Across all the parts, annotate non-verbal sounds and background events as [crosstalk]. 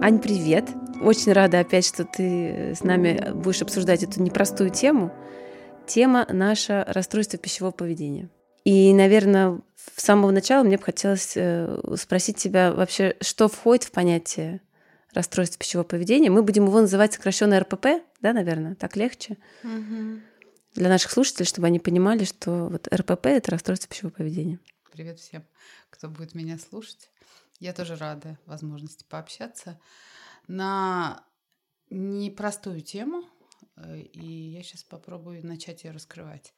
Ань, привет! Очень рада опять, что ты с нами будешь обсуждать эту непростую тему. Тема наша расстройство пищевого поведения. И, наверное, с самого начала мне бы хотелось э, спросить тебя вообще, что входит в понятие расстройства пищевого поведения. Мы будем его называть сокращенно РПП, да, наверное, так легче. Угу. Для наших слушателей, чтобы они понимали, что вот РПП это расстройство пищевого поведения. Привет всем, кто будет меня слушать. Я тоже рада возможности пообщаться на непростую тему, э, и я сейчас попробую начать ее раскрывать.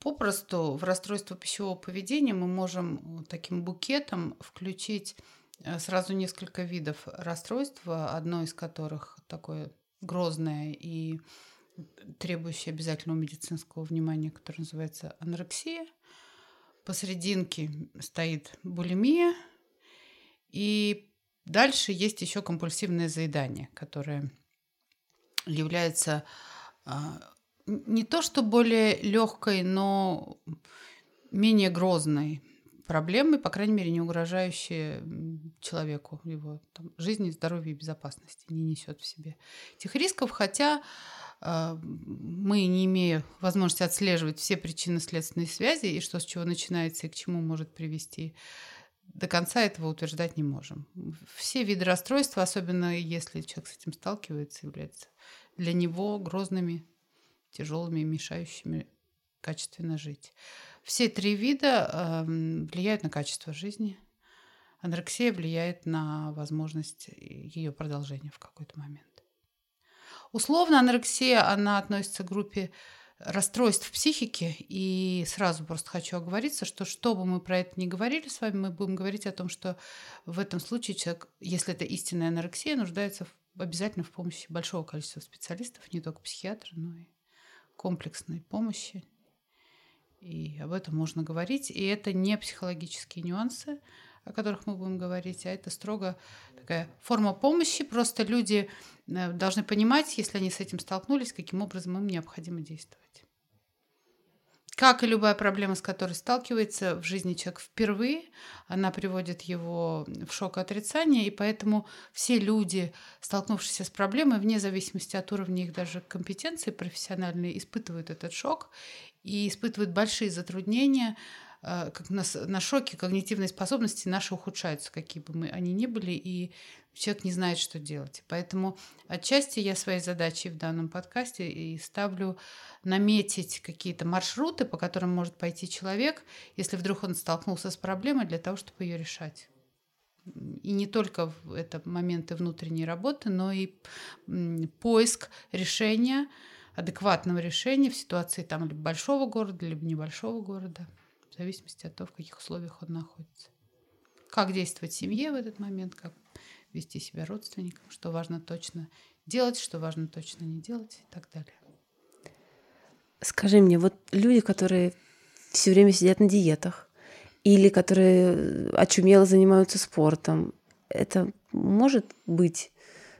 Попросту в расстройство пищевого поведения мы можем таким букетом включить э, сразу несколько видов расстройства, одно из которых такое грозное и требующее обязательного медицинского внимания, которое называется анорексия – посерединке стоит булимия, и дальше есть еще компульсивное заедание, которое является а, не то что более легкой, но менее грозной проблемой, по крайней мере, не угрожающей человеку, его там, жизни, здоровью и безопасности, не несет в себе этих рисков, хотя мы, не имея возможности отслеживать все причины следственной связи и что с чего начинается и к чему может привести, до конца этого утверждать не можем. Все виды расстройства, особенно если человек с этим сталкивается, являются для него грозными, тяжелыми, мешающими качественно жить. Все три вида э, влияют на качество жизни. Анорексия влияет на возможность ее продолжения в какой-то момент. Условно анорексия, она относится к группе расстройств психики, и сразу просто хочу оговориться, что что бы мы про это ни говорили с вами, мы будем говорить о том, что в этом случае человек, если это истинная анорексия, нуждается в, обязательно в помощи большого количества специалистов, не только психиатра, но и комплексной помощи. И об этом можно говорить. И это не психологические нюансы, о которых мы будем говорить, а это строго такая форма помощи. Просто люди э, должны понимать, если они с этим столкнулись, каким образом им необходимо действовать. Как и любая проблема, с которой сталкивается в жизни человек впервые, она приводит его в шок и отрицание, и поэтому все люди, столкнувшиеся с проблемой, вне зависимости от уровня их даже компетенции профессиональной, испытывают этот шок и испытывают большие затруднения как на, на шоке когнитивные способности наши ухудшаются, какие бы мы они ни были, и человек не знает, что делать. Поэтому отчасти я своей задачей в данном подкасте и ставлю наметить какие-то маршруты, по которым может пойти человек, если вдруг он столкнулся с проблемой, для того, чтобы ее решать. И не только это моменты внутренней работы, но и поиск решения, адекватного решения в ситуации там либо большого города, либо небольшого города в зависимости от того, в каких условиях он находится. Как действовать семье в этот момент, как вести себя родственникам, что важно точно делать, что важно точно не делать и так далее. Скажи мне, вот люди, которые все время сидят на диетах, или которые очумело занимаются спортом, это может быть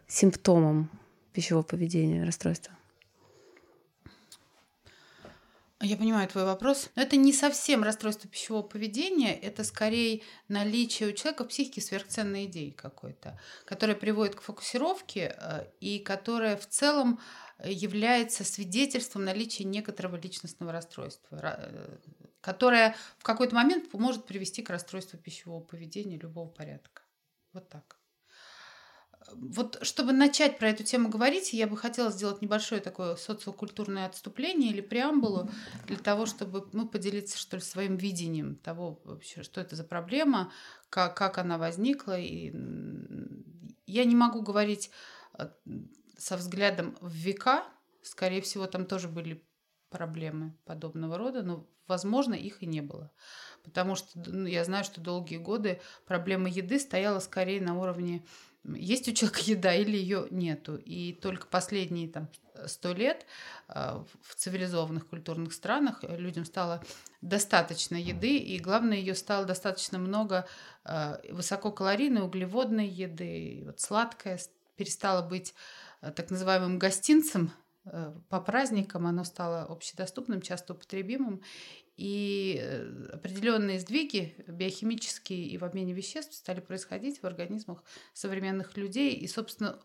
симптомом пищевого поведения, расстройства? Я понимаю твой вопрос. Но это не совсем расстройство пищевого поведения, это скорее наличие у человека в психике сверхценной идеи какой-то, которая приводит к фокусировке э, и которая в целом является свидетельством наличия некоторого личностного расстройства, э, которое в какой-то момент может привести к расстройству пищевого поведения любого порядка. Вот так вот чтобы начать про эту тему говорить, я бы хотела сделать небольшое такое социокультурное отступление или преамбулу для того, чтобы мы поделиться что ли своим видением того вообще, что это за проблема, как, как она возникла. И я не могу говорить э, со взглядом в века, скорее всего, там тоже были проблемы подобного рода, но, возможно, их и не было. Потому что ну, я знаю, что долгие годы проблема еды стояла скорее на уровне есть у человека еда или ее нету. И только последние там сто лет а, в цивилизованных культурных странах людям стало достаточно еды, и главное, ее стало достаточно много а, высококалорийной, углеводной еды, вот сладкое перестало быть а, так называемым гостинцем по праздникам, оно стало общедоступным, часто употребимым, И э, определенные сдвиги биохимические и в обмене веществ стали происходить в организмах современных людей. И, собственно,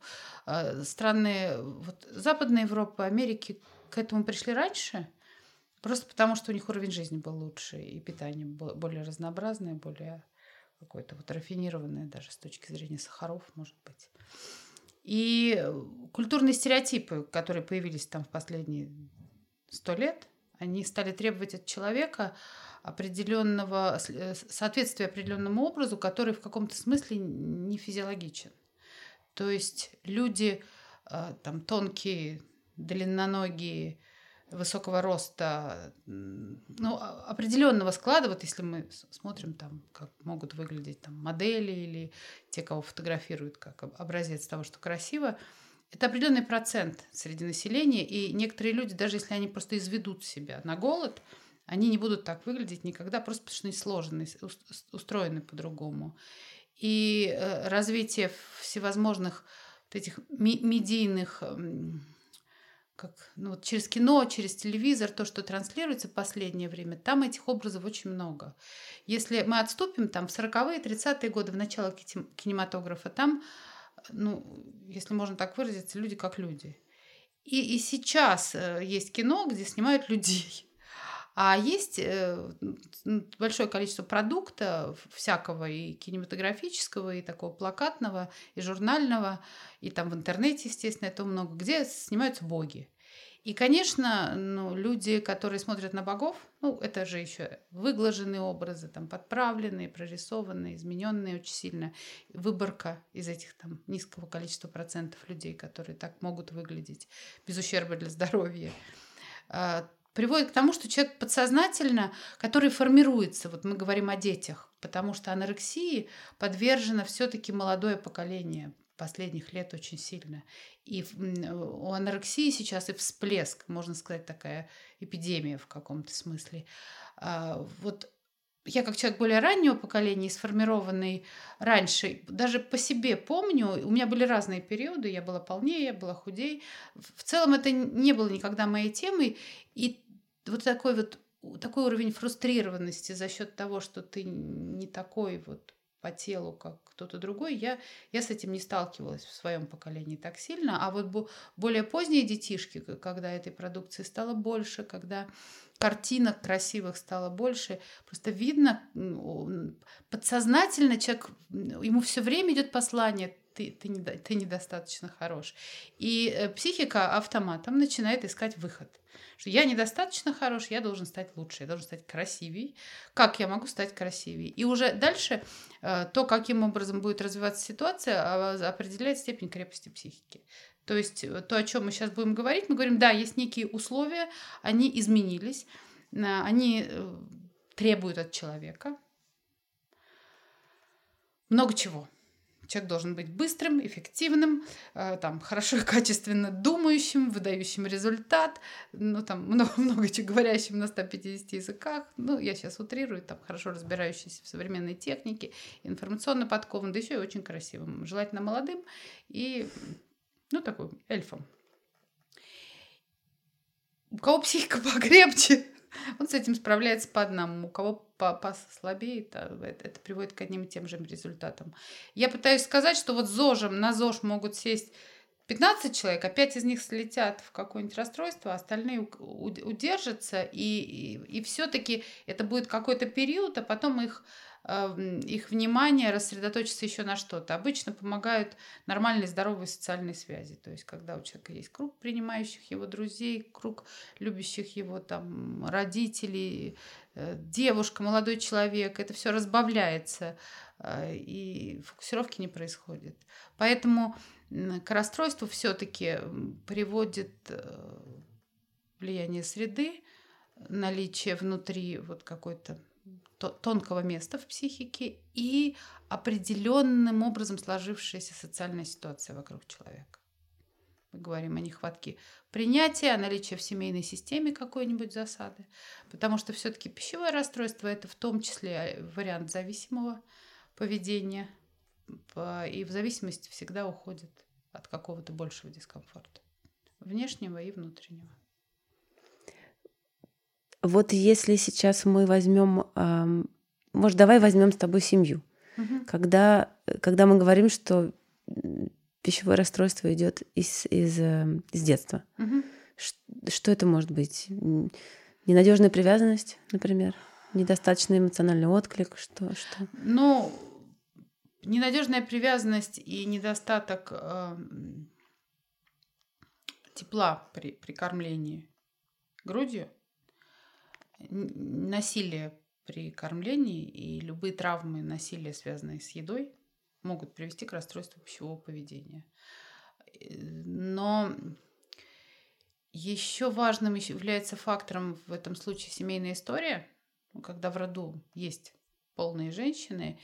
э, страны вот, Западной Европы, Америки к этому пришли раньше, просто потому что у них уровень жизни был лучше, и питание более разнообразное, более какое-то вот рафинированное даже с точки зрения сахаров, может быть. И культурные стереотипы, которые появились там в последние сто лет, они стали требовать от человека определенного э, соответствия определенному образу, который в каком-то смысле не физиологичен. То есть люди э, там тонкие, длинноногие, высокого роста, ну, определенного склада, вот если мы смотрим там, как могут выглядеть там модели или те, кого фотографируют как образец того, что красиво, это определенный процент среди населения, и некоторые люди, даже если они просто изведут себя на голод, они не будут так выглядеть никогда, просто потому что они сложены, устроены по-другому. И э, развитие всевозможных вот этих медийных как ну, вот через кино, через телевизор, то, что транслируется в последнее время, там этих образов очень много. Если мы отступим там в 40-е, 30-е годы, в начало кинематографа, там ну, если можно так выразиться, люди как люди. И, и сейчас э, есть кино, где снимают [laughs] людей. А есть э, большое количество продукта всякого и кинематографического, и такого плакатного, и журнального, и там в интернете, естественно, это много, где снимаются боги. И, конечно, ну, люди, которые смотрят на богов, ну, это же еще выглаженные образы, там, подправленные, прорисованные, измененные очень сильно. Выборка из этих там низкого количества процентов людей, которые так могут выглядеть без ущерба для здоровья, а, приводит к тому, что человек подсознательно, который формируется, вот мы говорим о детях, потому что анорексии подвержено все-таки молодое поколение, последних лет очень сильно. И у анорексии сейчас и всплеск, можно сказать, такая эпидемия в каком-то смысле. А, вот я как человек более раннего поколения, сформированный раньше, даже по себе помню, у меня были разные периоды, я была полнее, я была худей. В целом это не было никогда моей темой. И вот такой вот такой уровень фрустрированности за счет того, что ты не такой вот по телу, как кто-то другой, я, я с этим не сталкивалась в своем поколении так сильно. А вот более поздние детишки, когда этой продукции стало больше, когда картинок красивых стало больше, просто видно, подсознательно человек, ему все время идет послание, ты, ты, не, ты недостаточно хорош. И э, психика автоматом начинает искать выход. Что я недостаточно хорош, я должен стать лучше, я должен стать красивей. Как я могу стать красивей? И уже дальше э, то, каким образом будет развиваться ситуация, а, определяет степень крепости психики. То есть э, то, о чем мы сейчас будем говорить, мы говорим, да, есть некие условия, они изменились, они требуют от человека много чего. Человек должен быть быстрым, эффективным, э, там, хорошо и качественно думающим, выдающим результат, ну, там, много, [laughs] много чего говорящим на 150 языках. Ну, я сейчас утрирую, там, хорошо разбирающийся в современной технике, информационно подкован, да еще и очень красивым. Желательно молодым и, ну, такой эльфом. У кого психика [laughs] покрепче, он с этим справляется по одному. У кого послабее, это, это приводит к одним и тем же результатам. Я пытаюсь сказать, что вот ЗОЖем на ЗОЖ могут сесть 15 человек, а 5 из них слетят в какое-нибудь расстройство, а остальные удержатся, и, и, и все-таки это будет какой-то период, а потом их их внимание рассредоточиться еще на что-то. Обычно помогают нормальные здоровые социальные связи. То есть, когда у человека есть круг принимающих его друзей, круг любящих его там родителей, э, девушка, молодой человек, это все разбавляется, э, и фокусировки не происходит. Поэтому к расстройству все-таки приводит э, влияние среды, наличие внутри вот какой-то тонкого места в психике и определенным образом сложившаяся социальная ситуация вокруг человека. Мы говорим о нехватке принятия, о наличии в семейной системе какой-нибудь засады, потому что все-таки пищевое расстройство это в том числе вариант зависимого поведения, и в зависимости всегда уходит от какого-то большего дискомфорта, внешнего и внутреннего. Вот если сейчас мы возьмем, может, давай возьмем с тобой семью. Угу. Когда, когда мы говорим, что пищевое расстройство идет из, из, эм, из детства. Угу. Что это может быть? Ненадежная привязанность, например? Недостаточный эмоциональный отклик? Что? что? Ну, ненадежная привязанность и недостаток э, тепла при, при кормлении грудью, насилие при кормлении и любые травмы насилия, связанные с едой, могут привести к расстройству пищевого поведения. Но еще важным является фактором в этом случае семейная история, когда в роду есть полные женщины,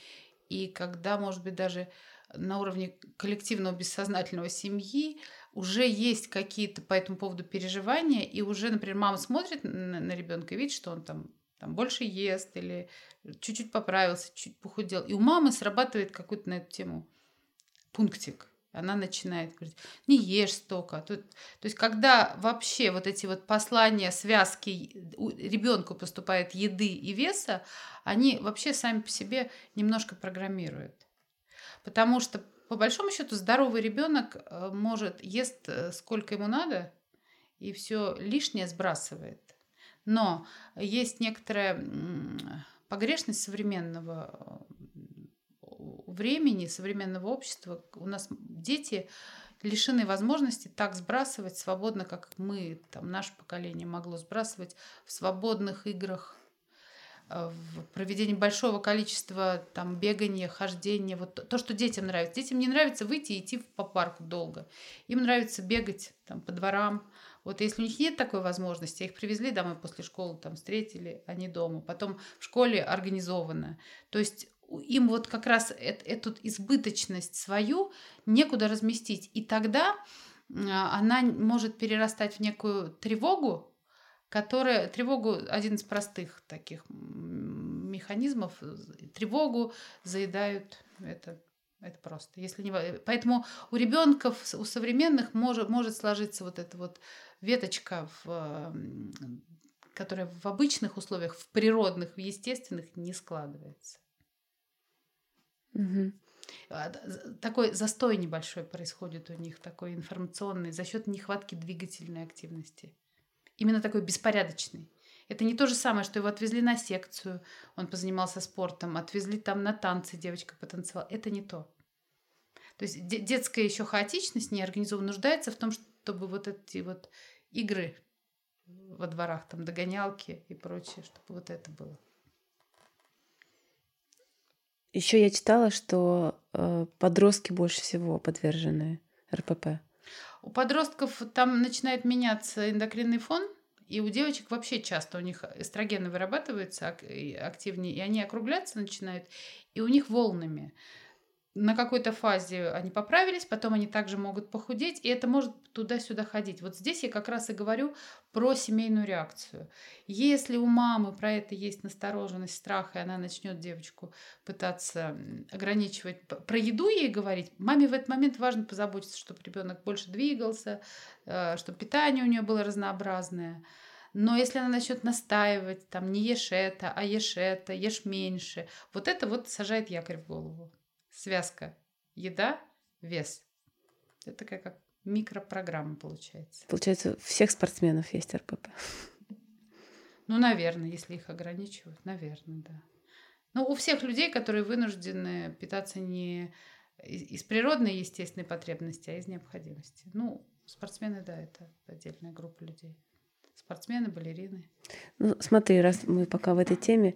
и когда, может быть, даже на уровне коллективного бессознательного семьи уже есть какие-то по этому поводу переживания, и уже, например, мама смотрит на, на ребенка и видит, что он там, там больше ест или чуть-чуть поправился, чуть похудел. И у мамы срабатывает какой-то на эту тему пунктик. Она начинает говорить, не ешь столько. Тут, то есть, когда вообще вот эти вот послания, связки ребенку поступает еды и веса, они вообще сами по себе немножко программируют. Потому что, по большому счету, здоровый ребенок э, может ест э, сколько ему надо, и все лишнее сбрасывает. Но есть некоторая погрешность современного времени, современного общества. У нас дети лишены возможности так сбрасывать свободно, как мы, там, наше поколение могло сбрасывать в свободных играх, э, в проведении большого количества там бегания, хождения, вот то, что детям нравится. Детям не нравится выйти и идти по парку долго. Им нравится бегать там по дворам, вот если у них нет такой возможности, их привезли домой после школы, там встретили, они дома, потом в школе организовано. То есть им вот как раз эту избыточность свою некуда разместить. И тогда а, она может перерастать в некую тревогу, которая тревогу один из простых таких механизмов тревогу заедают это это просто если не поэтому у ребенка у современных может может сложиться вот эта вот веточка, в, которая в обычных условиях, в природных, в естественных не складывается. Угу. Такой застой небольшой происходит у них, такой информационный, за счет нехватки двигательной активности. Именно такой беспорядочный. Это не то же самое, что его отвезли на секцию, он позанимался спортом, отвезли там на танцы, девочка потанцевала. Это не то. То есть детская еще хаотичность неорганизованно нуждается в том, чтобы вот эти вот игры во дворах, там догонялки и прочее, чтобы вот это было. Еще я читала, что э, подростки больше всего подвержены РПП. У подростков там начинает меняться эндокринный фон, и у девочек вообще часто у них эстрогены вырабатываются активнее, и они округляться начинают, и у них волнами на какой-то фазе они поправились, потом они также могут похудеть, и это может туда-сюда ходить. Вот здесь я как раз и говорю про семейную реакцию. Если у мамы про это есть настороженность, страх, и она начнет девочку пытаться ограничивать, про еду ей говорить, маме в этот момент важно позаботиться, чтобы ребенок больше двигался, э, чтобы питание у нее было разнообразное. Но если она начнет настаивать, там, не ешь это, а ешь это, ешь меньше, вот это вот сажает якорь в голову связка еда, вес. Это такая как микропрограмма получается. Получается, у всех спортсменов есть РПП. Ну, наверное, если их ограничивают, наверное, да. Но у всех людей, которые вынуждены питаться не из природной естественной потребности, а из необходимости. Ну, спортсмены, да, это отдельная группа людей. Спортсмены, балерины. Ну, смотри, раз мы пока в этой теме,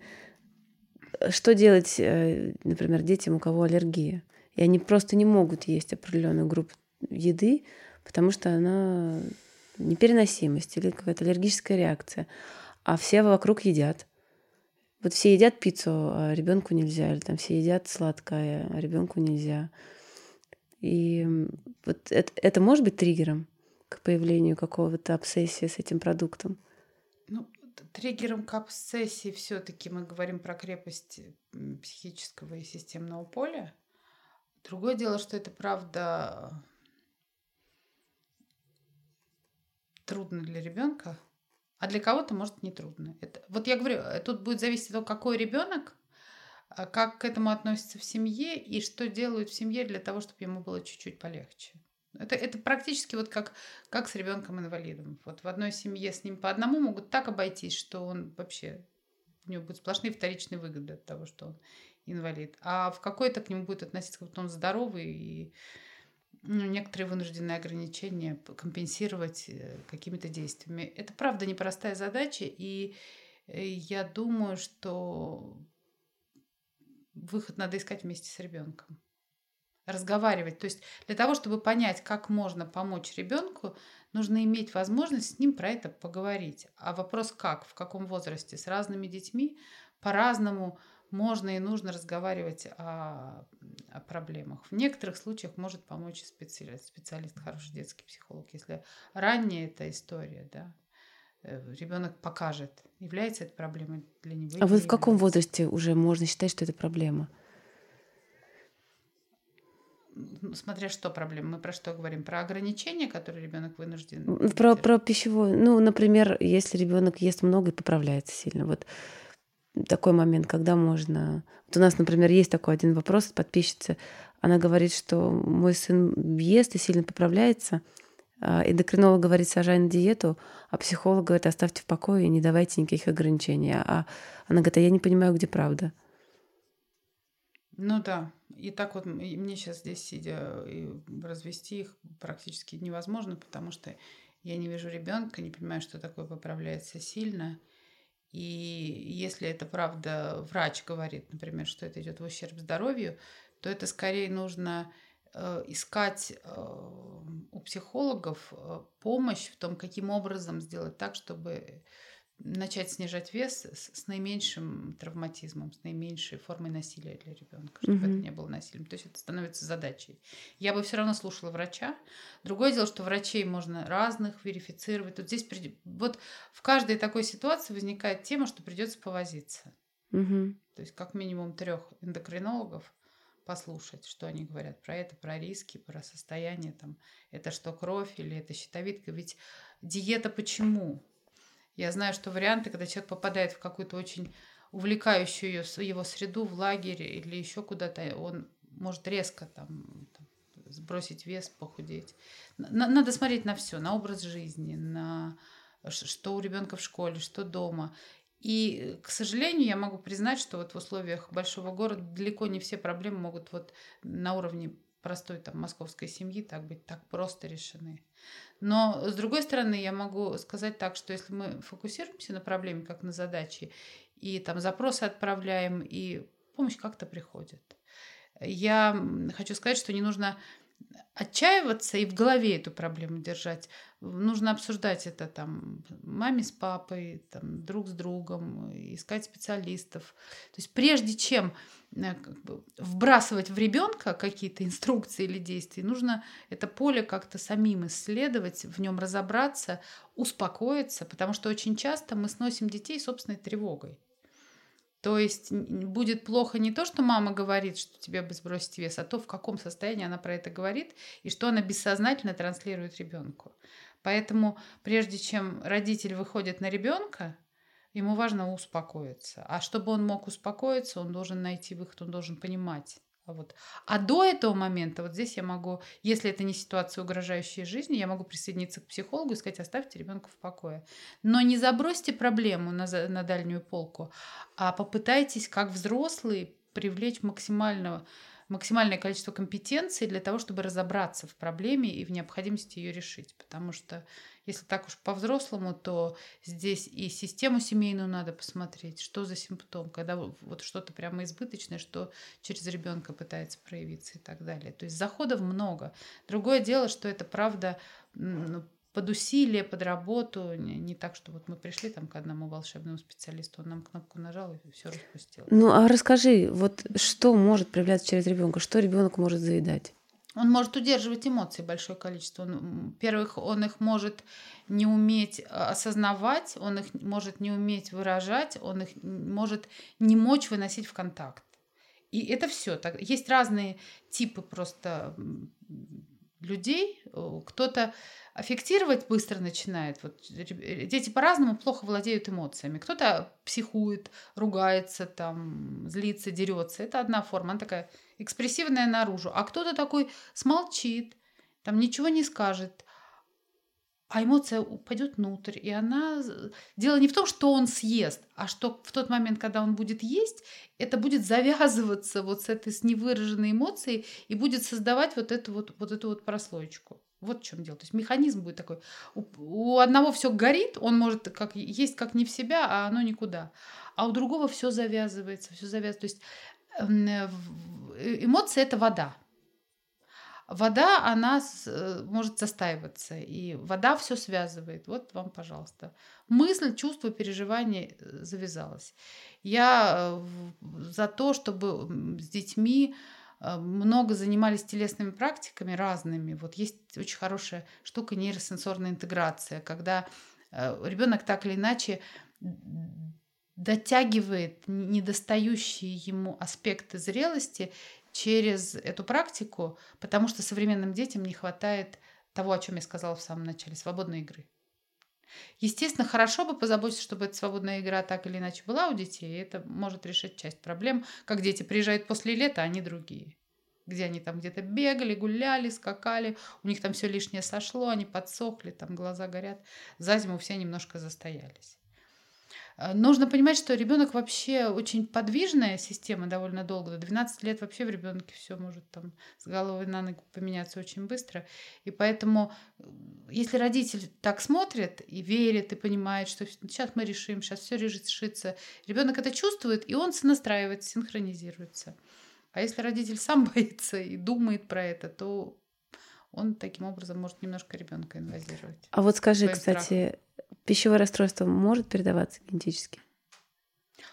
что делать, э, например, детям, у кого аллергия? И они просто не могут есть определенную группу еды, потому что она непереносимость или какая-то аллергическая реакция. А все вокруг едят. Вот все едят пиццу, а ребенку нельзя, или там все едят сладкое, а ребенку нельзя. И вот это, это может быть триггером к появлению какого-то обсессии с этим продуктом. Ну, триггером к обсессии все-таки мы говорим про крепость психического и системного поля. Другое дело, что это правда трудно для ребенка а для кого-то может нетрудно. Это, вот я говорю, э, тут будет зависеть от того, какой ребенок, а как к этому относится в семье и что делают в семье для того, чтобы ему было чуть-чуть полегче. Это, это практически вот как, как с ребенком-инвалидом. Вот в одной семье с ним по одному могут так обойтись, что он вообще, у него будут сплошные вторичные выгоды от того, что он инвалид. А в какой-то к нему будет относиться, как будто он здоровый, и ну, некоторые вынужденные ограничения компенсировать э, какими-то действиями. Это, правда, непростая задача, и э, я думаю, что выход надо искать вместе с ребенком разговаривать. То есть для того, чтобы понять, как можно помочь ребенку, нужно иметь возможность с ним про это поговорить. А вопрос как, в каком возрасте? С разными детьми по-разному можно и нужно разговаривать о, о проблемах. В некоторых случаях может помочь специалист, специалист, хороший детский психолог. Если ранняя эта история, да, э, ребенок покажет, является это проблемой для него. А вот в каком возрасте уже можно считать, что это проблема? Смотря что проблема. Мы про что говорим? Про ограничения, которые ребенок вынужден. Про, про пищевой. Ну, например, если ребенок ест много и поправляется сильно. Вот такой момент, когда можно... Вот у нас, например, есть такой один вопрос от подписчицы. Она говорит, что мой сын ест и сильно поправляется. А эндокринолог говорит, сажай на диету, а психолог говорит, оставьте в покое и не давайте никаких ограничений. А она говорит, а я не понимаю, где правда. Ну да, и так вот мне сейчас здесь сидя и развести их практически невозможно, потому что я не вижу ребенка, не понимаю, что такое поправляется сильно. И если это правда врач говорит, например, что это идет в ущерб здоровью, то это скорее нужно э, искать э, у психологов э, помощь в том, каким образом сделать так, чтобы начать снижать вес с, с наименьшим травматизмом, с наименьшей формой насилия для ребенка, чтобы mm-hmm. это не было насилием. То есть это становится задачей. Я бы все равно слушала врача. Другое дело, что врачей можно разных верифицировать. Тут здесь прид... вот в каждой такой ситуации возникает тема, что придется повозиться. Mm-hmm. То есть как минимум трех эндокринологов послушать, что они говорят про это, про риски, про состояние, там, это что кровь или это щитовидка. Ведь диета почему? Я знаю, что варианты, когда человек попадает в какую-то очень увлекающую его среду, в лагерь или еще куда-то, он может резко там, там сбросить вес, похудеть. Надо смотреть на все, на образ жизни, на что у ребенка в школе, что дома. И, к сожалению, я могу признать, что вот в условиях большого города далеко не все проблемы могут вот на уровне простой там московской семьи так быть так просто решены. Но, с другой стороны, я могу сказать так, что если мы фокусируемся на проблеме, как на задаче, и там запросы отправляем, и помощь как-то приходит. Я хочу сказать, что не нужно отчаиваться и в голове эту проблему держать. Нужно обсуждать это там маме с папой, там, друг с другом, искать специалистов. То есть прежде чем э, как бы, вбрасывать в ребенка какие-то инструкции или действия, нужно это поле как-то самим исследовать, в нем разобраться, успокоиться, потому что очень часто мы сносим детей собственной тревогой. То есть будет плохо не то, что мама говорит, что тебе бы сбросить вес, а то, в каком состоянии она про это говорит и что она бессознательно транслирует ребенку. Поэтому прежде чем родитель выходит на ребенка, ему важно успокоиться. А чтобы он мог успокоиться, он должен найти выход, он должен понимать, вот. А до этого момента, вот здесь я могу, если это не ситуация, угрожающая жизни, я могу присоединиться к психологу и сказать, оставьте ребенка в покое. Но не забросьте проблему на, на дальнюю полку, а попытайтесь, как взрослый, привлечь максимального максимальное количество компетенций для того, чтобы разобраться в проблеме и в необходимости ее решить. Потому что если так уж по-взрослому, то здесь и систему семейную надо посмотреть, что за симптом, когда вот что-то прямо избыточное, что через ребенка пытается проявиться и так далее. То есть заходов много. Другое дело, что это правда ну, под усилие, под работу, не, не так, что вот мы пришли там к одному волшебному специалисту, он нам кнопку нажал и все распустил. Ну а расскажи, вот что может проявляться через ребенка, что ребенок может заедать? Он может удерживать эмоции большое количество. Он, во-первых, он их может не уметь а, осознавать, он их может не уметь выражать, он их может не мочь выносить в контакт. И это все. Есть разные типы просто людей. Кто-то аффектировать быстро начинает. Вот дети по-разному плохо владеют эмоциями. Кто-то психует, ругается, там, злится, дерется. Это одна форма, она такая экспрессивная наружу. А кто-то такой смолчит, там ничего не скажет, а эмоция упадет внутрь, и она... Дело не в том, что он съест, а что в тот момент, когда он будет есть, это будет завязываться вот с этой с невыраженной эмоцией и будет создавать вот эту вот, вот эту вот прослоечку. Вот в чем дело. То есть механизм будет такой. У, у одного все горит, он может как, есть как не в себя, а оно никуда. А у другого все завязывается, все завязывается. То есть эм, э, эмоции это вода. Вода, она э, может застаиваться, и вода все связывает. Вот вам, пожалуйста. Мысль, чувство, переживание э, завязалось. Я за то, чтобы с детьми Э, много занимались телесными практиками разными. Вот есть очень хорошая штука нейросенсорная интеграция, когда э, ребенок так или иначе дотягивает недостающие ему аспекты зрелости через эту практику, потому что современным детям не хватает того, о чем я сказала в самом начале, свободной игры. Естественно, хорошо бы позаботиться, чтобы эта свободная игра так или иначе была у детей. И это может решить часть проблем, как дети приезжают после лета, а они другие. Где они там где-то бегали, гуляли, скакали, у них там все лишнее сошло, они подсохли, там глаза горят. За зиму все немножко застоялись. Э, нужно понимать, что ребенок вообще очень подвижная система довольно долго. До 12 лет вообще в ребенке все может там с головы на ногу поменяться очень быстро. И поэтому, если родитель так смотрит и верит, и понимает, что сейчас мы решим, сейчас все решится, ребенок это чувствует, и он сонастраивается, синхронизируется. А если родитель сам [laughs] боится и думает про это, то он таким образом может немножко ребенка инвазировать. А вот скажи, кстати, страхом пищевое расстройство может передаваться генетически?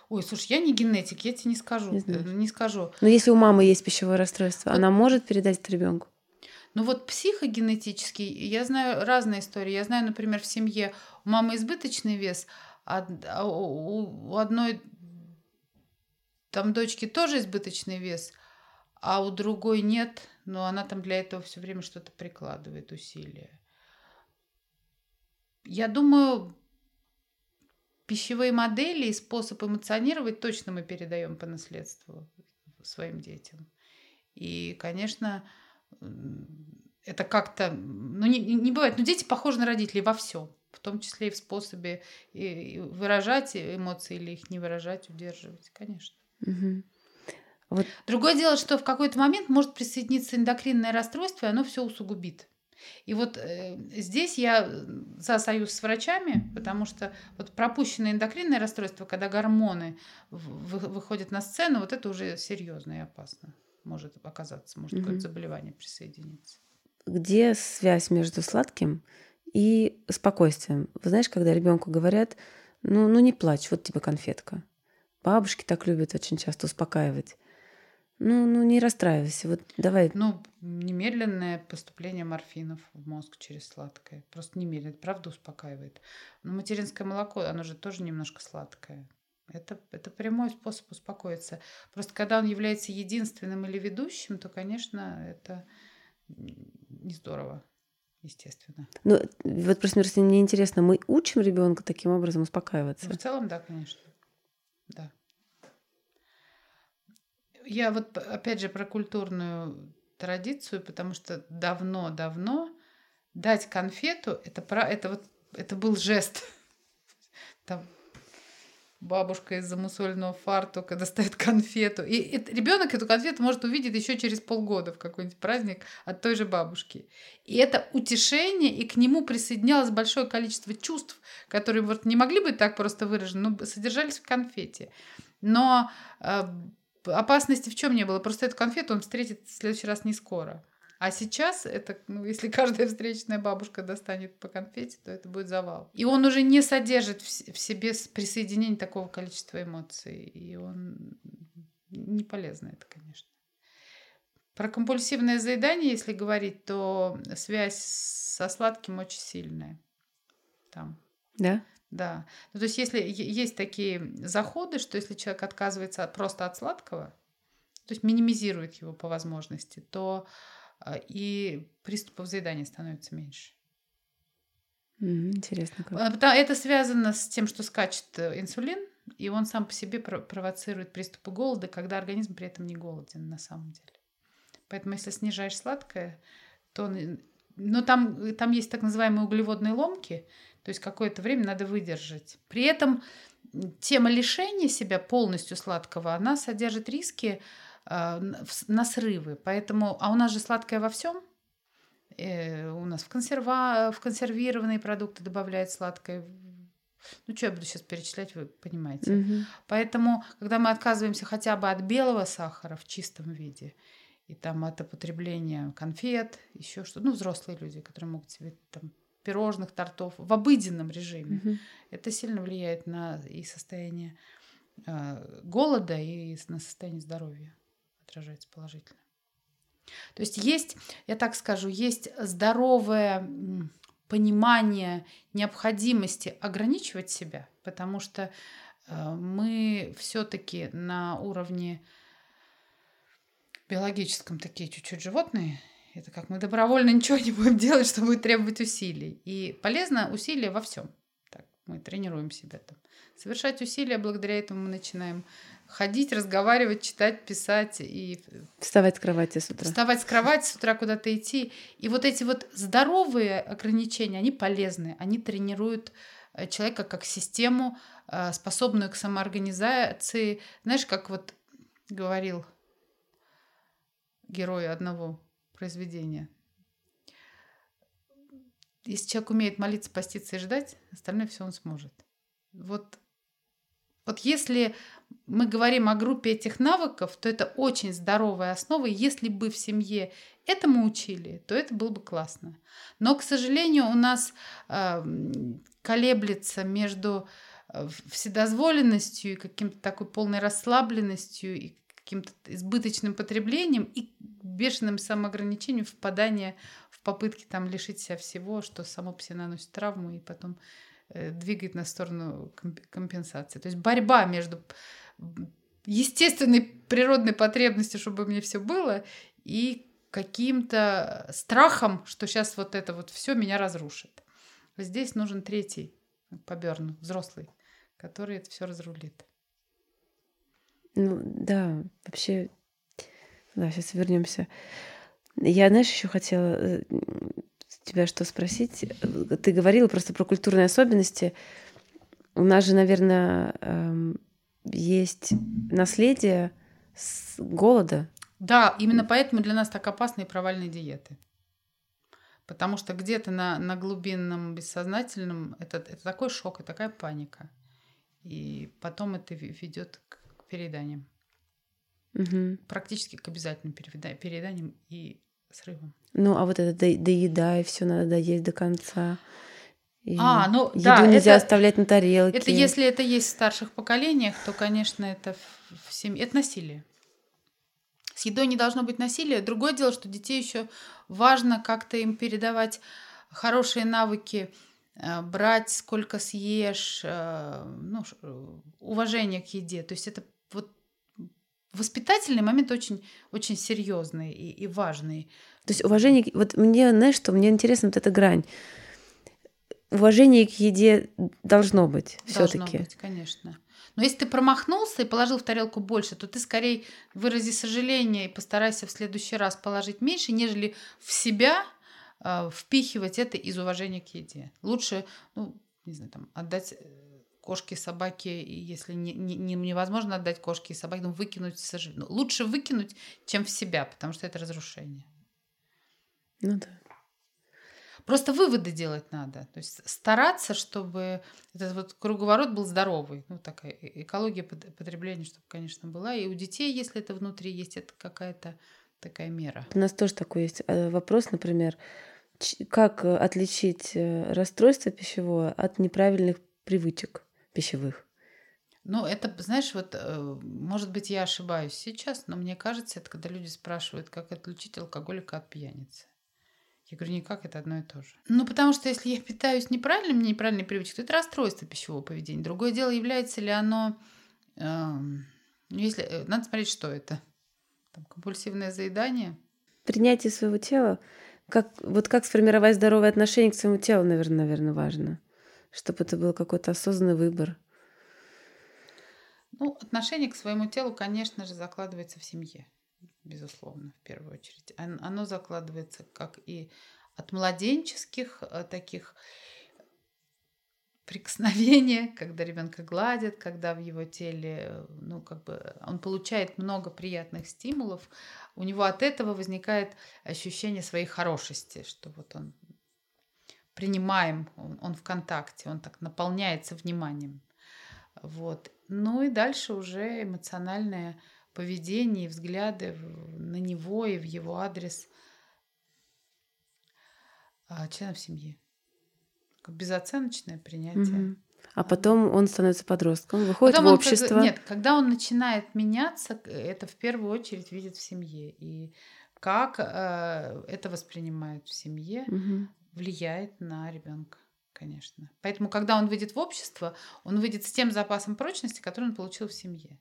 Ой, слушай, я не генетик, я тебе не скажу. Не, знаю. не скажу. Но если у мамы есть пищевое расстройство, вот. она может передать это ребенку? Ну вот психогенетический, я знаю разные истории. Я знаю, например, в семье у мамы избыточный вес, а у одной там дочки тоже избыточный вес, а у другой нет, но она там для этого все время что-то прикладывает, усилия. Я думаю, пищевые модели и способ эмоционировать точно мы передаем по наследству своим детям. И, конечно, это как-то, ну не, не бывает, но дети похожи на родителей во всем, в том числе и в способе и выражать эмоции или их не выражать, удерживать, конечно. Угу. Вот. Другое дело, что в какой-то момент может присоединиться эндокринное расстройство, и оно все усугубит. И вот э, здесь я за союз с врачами, потому что вот пропущенное эндокринное расстройство, когда гормоны в, выходят на сцену, вот это уже серьезно и опасно может оказаться, может угу. какое-то заболевание присоединиться. Где связь между сладким и спокойствием? Вы знаешь, когда ребенку говорят, ну, ну не плачь, вот тебе конфетка. Бабушки так любят очень часто успокаивать. Ну, ну не расстраивайся. Вот давай. Ну, немедленное поступление морфинов в мозг через сладкое. Просто немедленно. Правда успокаивает. Но материнское молоко, оно же тоже немножко сладкое. Это, это прямой способ успокоиться. Просто когда он является единственным или ведущим, то, конечно, это не здорово, естественно. Ну, вот просто мне интересно, мы учим ребенка таким образом успокаиваться? Ну, в целом, да, конечно. Да. Я вот опять же про культурную традицию, потому что давно-давно дать конфету это про это вот это был жест. [laughs] Там бабушка из замусольного фартука достает конфету. И это, ребенок эту конфету может увидеть еще через полгода в какой-нибудь праздник от той же бабушки. И это утешение, и к нему присоединялось большое количество чувств, которые вот не могли быть так просто выражены, но содержались в конфете. Но э, опасности в чем не было? Просто эту конфету он встретит в следующий раз не скоро. А сейчас это, ну, если [laughs] каждая встречная бабушка достанет по конфете, то это будет завал. И он уже не содержит в себе присоединение такого количества эмоций. И он не полезно это, конечно. Про компульсивное заедание, если говорить, то связь со сладким очень сильная. Там. Да? Да. Ну, то есть, если есть такие заходы, что если человек отказывается просто от сладкого, то есть минимизирует его по возможности, то а, и приступов заедания становится меньше. Интересно. Как. Это связано с тем, что скачет э, инсулин, и он сам по себе провоцирует приступы голода, когда организм при этом не голоден на самом деле. Поэтому если снижаешь сладкое, то... Но там, там есть так называемые углеводные ломки, то есть какое-то время надо выдержать. При этом тема лишения себя полностью сладкого, она содержит риски э, на срывы. Поэтому, а у нас же сладкое во всем. Э, у нас в, консерва, в консервированные продукты добавляют сладкое. Ну, что я буду сейчас перечислять, вы понимаете. Угу. Поэтому, когда мы отказываемся хотя бы от белого сахара в чистом виде, и там от употребления конфет, еще что ну, взрослые люди, которые могут себе там пирожных, тортов в обыденном режиме. Угу. Это сильно влияет на и состояние э, голода, и на состояние здоровья. Отражается положительно. То есть есть, я так скажу, есть здоровое понимание необходимости ограничивать себя, потому что э, мы все-таки на уровне биологическом такие чуть-чуть животные. Это как мы добровольно [laughs] ничего не будем делать, что будет требовать усилий. И полезно усилие во всем. Так, мы тренируем себя там. Совершать усилия, благодаря этому мы начинаем ходить, разговаривать, читать, писать и... Вставать с кровати с утра. Вставать с кровати с утра куда-то идти. И вот эти вот здоровые ограничения, они полезны. Они тренируют э, человека как систему, э, способную к самоорганизации. Знаешь, как вот говорил герой одного произведения. Если человек умеет молиться, поститься и ждать, остальное все он сможет. Вот, вот если мы говорим о группе этих навыков, то это очень здоровая основа. Если бы в семье этому учили, то это было бы классно. Но, к сожалению, у нас э, колеблется между э, вседозволенностью и каким-то такой полной расслабленностью и каким-то избыточным потреблением и бешеным самоограничением впадание в попытки там лишить себя всего, что само по себе наносит травму и потом э, двигает на сторону компенсации. То есть борьба между естественной природной потребностью, чтобы мне все было, и каким-то страхом, что сейчас вот это вот все меня разрушит. Здесь нужен третий по Берну, взрослый, который это все разрулит. Ну да, вообще, да, сейчас вернемся. Я, знаешь, еще хотела э, тебя что спросить. Ты говорила просто про культурные особенности. У нас же, наверное, эм, есть наследие с голода. Да, именно поэтому для нас так опасны и провальные диеты. Потому что где-то на, на глубинном бессознательном это, это такой шок и такая паника. И потом это ведет к перееданием. Угу. Практически к обязательным перееданиям и срывам. Ну, а вот это до, доедай, все надо доесть до конца. И а, ну еду да, нельзя это, оставлять на тарелке. Это если это есть в старших поколениях, то, конечно, это в, в семье. Это насилие. С едой не должно быть насилия. Другое дело, что детей еще важно как-то им передавать хорошие навыки Э, брать, сколько съешь, э, ну, э, уважение к еде. То есть это воспитательный момент очень, очень серьезный и, и важный. То есть уважение, вот мне, знаешь, что мне интересна вот эта грань. Уважение к еде должно быть все-таки. Должно быть, конечно. Но если ты промахнулся и положил в тарелку больше, то ты скорее вырази сожаление и постарайся в следующий раз положить меньше, нежели в себя а, впихивать это из уважения к еде. Лучше, ну, не знаю, там, отдать э, кошке, собаке, если не, не, невозможно отдать кошке и собаке, ну, выкинуть, сожалению. Ну, лучше выкинуть, чем в себя, потому что это разрушение. Ну да. Просто выводы делать надо. То есть стараться, чтобы этот вот круговорот был здоровый. Ну, такая экология потребления, чтобы, конечно, была. И у детей, если это внутри есть, это какая-то такая мера. У нас тоже такой есть э, вопрос, например, как э, отличить э, расстройство пищевое от неправильных привычек пищевых? Ну, это, знаешь, вот, может быть, я ошибаюсь сейчас, но мне кажется, это когда люди спрашивают, как отличить алкоголика от пьяницы. Я говорю, никак, это одно и то же. Ну, потому что если я питаюсь неправильно, мне неправильные привычки, то это расстройство пищевого поведения. Другое дело, является ли оно... Э, если, надо смотреть, что это. Там, компульсивное заедание. принятие своего тела, как, вот как сформировать здоровое отношение к своему телу, наверное, наверное, важно. Чтобы это был какой-то осознанный выбор. Ну, отношение к своему телу, конечно же, закладывается в семье, безусловно, в первую очередь. Оно закладывается как и от младенческих э, таких прикосновения, [laughs] когда ребенка гладят, когда в его теле, ну, как бы он получает много приятных стимулов, у него от этого возникает ощущение своей хорошести, что вот он принимаем, он, он в контакте, он так наполняется вниманием. Вот. Ну и дальше уже эмоциональное поведение и взгляды на него и в его адрес а, членов семьи безоценочное принятие. Угу. А потом он становится подростком, выходит потом в общество. Он, нет, когда он начинает меняться, это в первую очередь видит в семье. И как э, это воспринимают в семье, угу. Влияет на ребенка, конечно. Поэтому, когда он выйдет в общество, он выйдет с тем запасом прочности, который он получил в семье.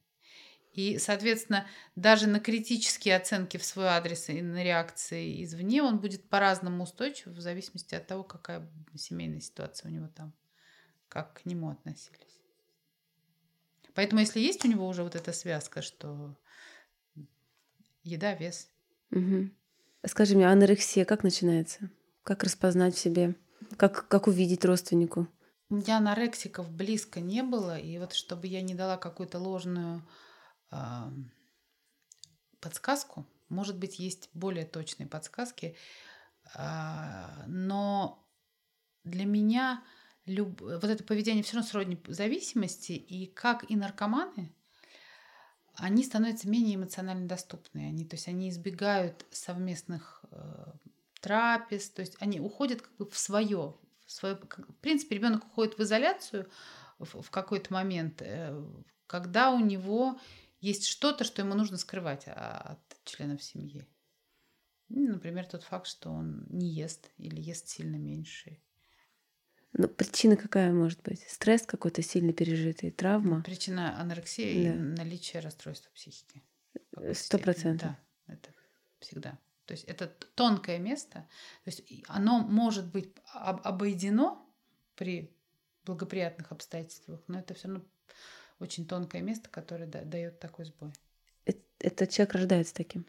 И, соответственно, даже на критические оценки в свой адрес и на реакции извне он будет по-разному устойчив в зависимости от того, какая семейная ситуация у него там, как к нему относились. Поэтому, если есть у него уже вот эта связка, что еда, вес. Угу. Скажи мне, анорексия как начинается? Как распознать в себе? Как, как увидеть родственнику? У меня анорексиков близко не было, и вот чтобы я не дала какую-то ложную подсказку. Может быть, есть более точные подсказки, а, но для меня люб... вот это поведение все равно сродни зависимости, и как и наркоманы, они становятся менее эмоционально доступны. Они, то есть они избегают совместных э, трапез, то есть они уходят как бы в свое. В, свое... В принципе, ребенок уходит в изоляцию в, в какой-то момент, э, когда у него есть что-то, что ему нужно скрывать от членов семьи. Ну, например, тот факт, что он не ест или ест сильно меньше. Но причина какая может быть? Стресс какой-то сильно пережитый, травма? Причина анорексии да. и наличие расстройства психики. Сто процентов. Да, это всегда. То есть это тонкое место. То есть оно может быть обойдено при благоприятных обстоятельствах, но это все равно очень тонкое место, которое да, дает такой сбой. Этот человек рождается таким?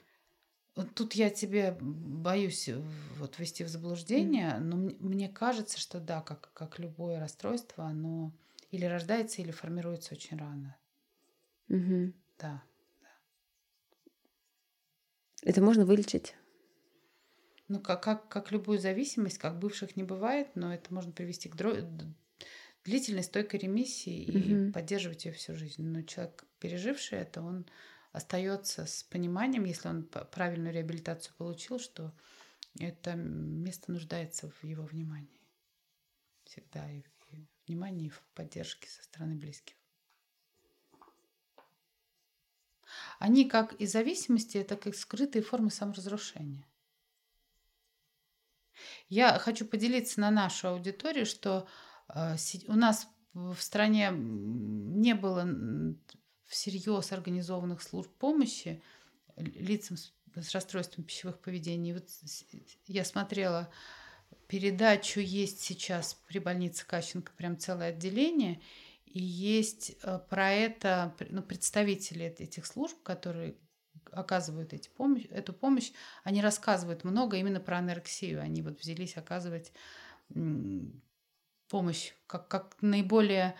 Тут я тебе боюсь э, вот ввести в заблуждение, mm. но мне кажется, что да, как, как любое расстройство, оно или рождается, или формируется очень рано. Mm-hmm. Да, да. Это можно вылечить? Ну, как, как, как любую зависимость, как бывших не бывает, но это можно привести к дро длительной стойкой ремиссии и угу. поддерживать ее всю жизнь. Но человек, переживший это, он остается с пониманием, если он правильную реабилитацию получил, что это место нуждается в его внимании. Всегда и в внимании, и в поддержке со стороны близких. Они как и зависимости, так и скрытые формы саморазрушения. Я хочу поделиться на нашу аудиторию, что а, у нас в стране не было всерьез организованных служб помощи лицам с, с расстройством пищевых поведений. Вот я смотрела передачу, есть сейчас при больнице Кащенко прям целое отделение, и есть э, про это ну, представители этих служб, которые оказывают эти помощь, эту помощь, они рассказывают много именно про анорексию. Они вот взялись оказывать помощь как, как наиболее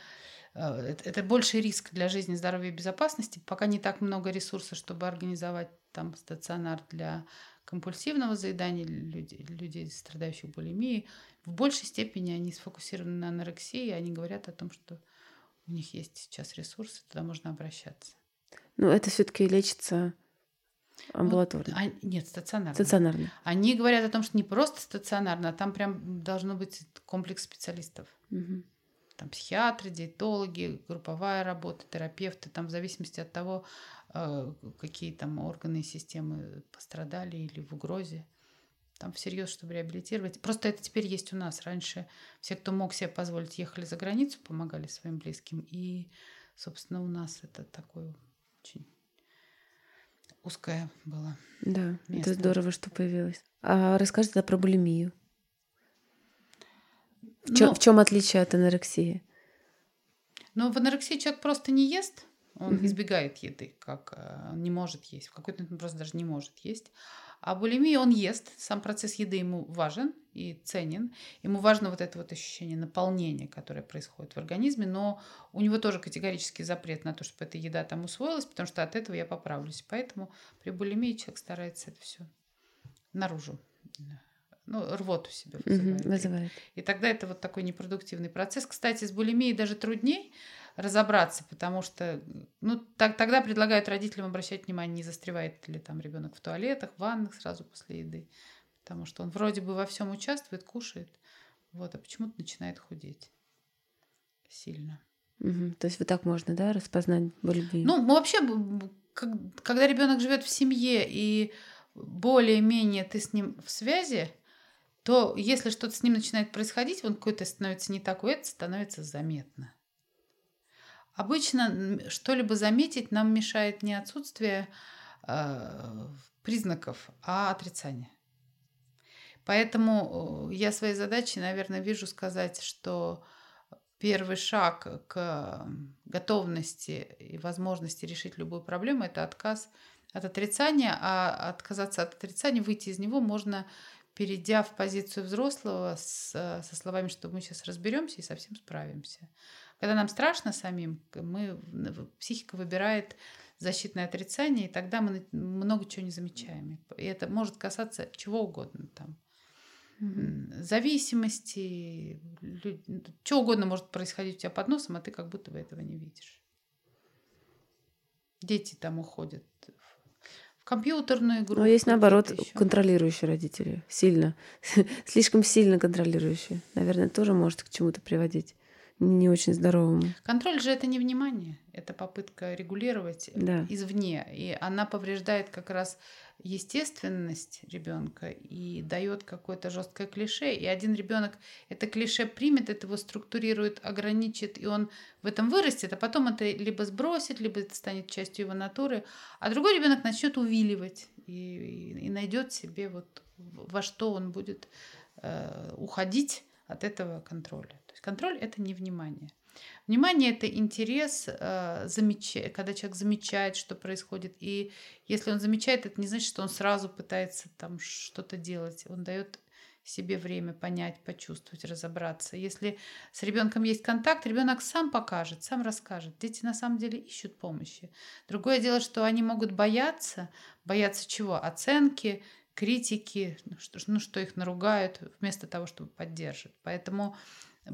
э, это больший риск для жизни, здоровья и безопасности. Пока не так много ресурсов, чтобы организовать там стационар для компульсивного заедания людей, людей страдающих булимией. В большей степени они сфокусированы на анорексии, они говорят о том, что у них есть сейчас ресурсы, туда можно обращаться. Но это все-таки лечится Амбулаторно? Ну, а, нет, стационарно. Стационарно. Они говорят о том, что не просто стационарно, а там прям должно быть комплекс специалистов. Угу. Там психиатры, диетологи, групповая работа, терапевты, там в зависимости от того, э, какие там органы и системы пострадали или в угрозе. Там всерьез, чтобы реабилитировать. Просто это теперь есть у нас. Раньше все, кто мог себе позволить, ехали за границу, помогали своим близким. И, собственно, у нас это такой очень узкое было. Да, место. это здорово, что появилось. А расскажи тогда про булимию. В, чем, Ну, в чем отличие от анорексии? Но в анорексии человек просто не ест, он Мгм. избегает еды, как э, он не может есть. В какой-то момент он просто даже не может есть. А булимии он ест, сам процесс еды ему важен и ценен. Ему важно вот это вот ощущение наполнения, которое происходит в организме, но у него тоже категорический запрет на то, чтобы эта еда там усвоилась, потому что от этого я поправлюсь. Поэтому при булимии человек старается это все наружу, ну, рвоту себе вызывает. вызывает. И тогда это вот такой непродуктивный процесс. Кстати, с булимией даже трудней разобраться, потому что ну, так, тогда предлагают родителям обращать внимание, не застревает ли там ребенок в туалетах, в ваннах сразу после еды. Потому что он вроде бы во всем участвует, кушает, вот, а почему-то начинает худеть сильно. Мгм. То есть вот так можно, да, распознать булимию? Ну, вообще, как- когда ребенок живет в семье и более-менее ты с ним в связи, то если что-то с ним начинает происходить, он какой-то становится не такой, это становится заметно. Обычно что-либо заметить нам мешает не отсутствие э, признаков, а отрицание. Поэтому э, я своей задачей, наверное, вижу сказать, что первый шаг к готовности и возможности решить любую проблему – это отказ от отрицания, а отказаться от отрицания, выйти из него можно, перейдя в позицию взрослого с, со словами, что мы сейчас разберемся и совсем справимся. Когда нам страшно самим, мы, психика выбирает защитное отрицание, и тогда мы много чего не замечаем. И это может касаться чего угодно там зависимости, что угодно может происходить у тебя под носом, а ты как будто бы этого не видишь. Дети там уходят в компьютерную игру. Но есть какие-то наоборот ещё. контролирующие родители, сильно, [laughs] слишком сильно контролирующие. Наверное, тоже может к чему-то приводить не очень здоровому. Контроль же это не внимание, это попытка регулировать Да. извне, и она повреждает как раз естественность ребенка и дает какое-то жесткое клише. И один ребенок это клише примет, это его структурирует, ограничит, и он в этом вырастет, а потом это либо сбросит, либо это станет частью его натуры, а другой ребенок начнет увиливать и, и- и найдет себе вот во что он будет э, уходить от этого контроля. Контроль это не внимание. Внимание это интерес, э, когда человек замечает, что происходит. И если он замечает, это не значит, что он сразу пытается там что-то делать. Он дает себе время понять, почувствовать, разобраться. Если с ребенком есть контакт, ребенок сам покажет, сам расскажет. Дети на самом деле ищут помощи. Другое дело, что они могут бояться. Бояться чего? Оценки, критики, ну что, ну, что их наругают, вместо того, чтобы поддерживать. Поэтому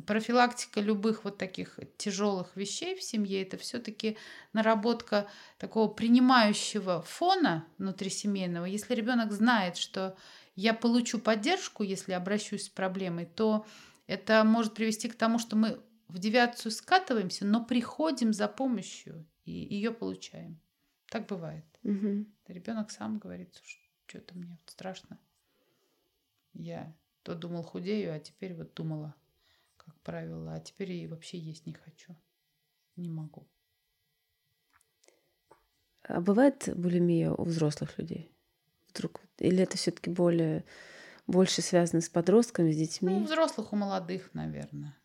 профилактика любых вот таких тяжелых вещей в семье это все-таки наработка такого принимающего фона внутрисемейного. Если ребенок знает, что я получу поддержку, если обращусь с проблемой, то это может привести к тому, что мы в девиацию скатываемся, но приходим за помощью и ее получаем. Так бывает. Мгм. Ребенок сам говорит, что-то мне страшно. Я то думал худею, а теперь вот думала, как правило, а теперь и вообще есть не хочу. Не могу. А бывает булимия у взрослых людей? Вдруг? Или это все-таки более больше связано с подростками, с Ну, детьми? у взрослых, у молодых, наверное.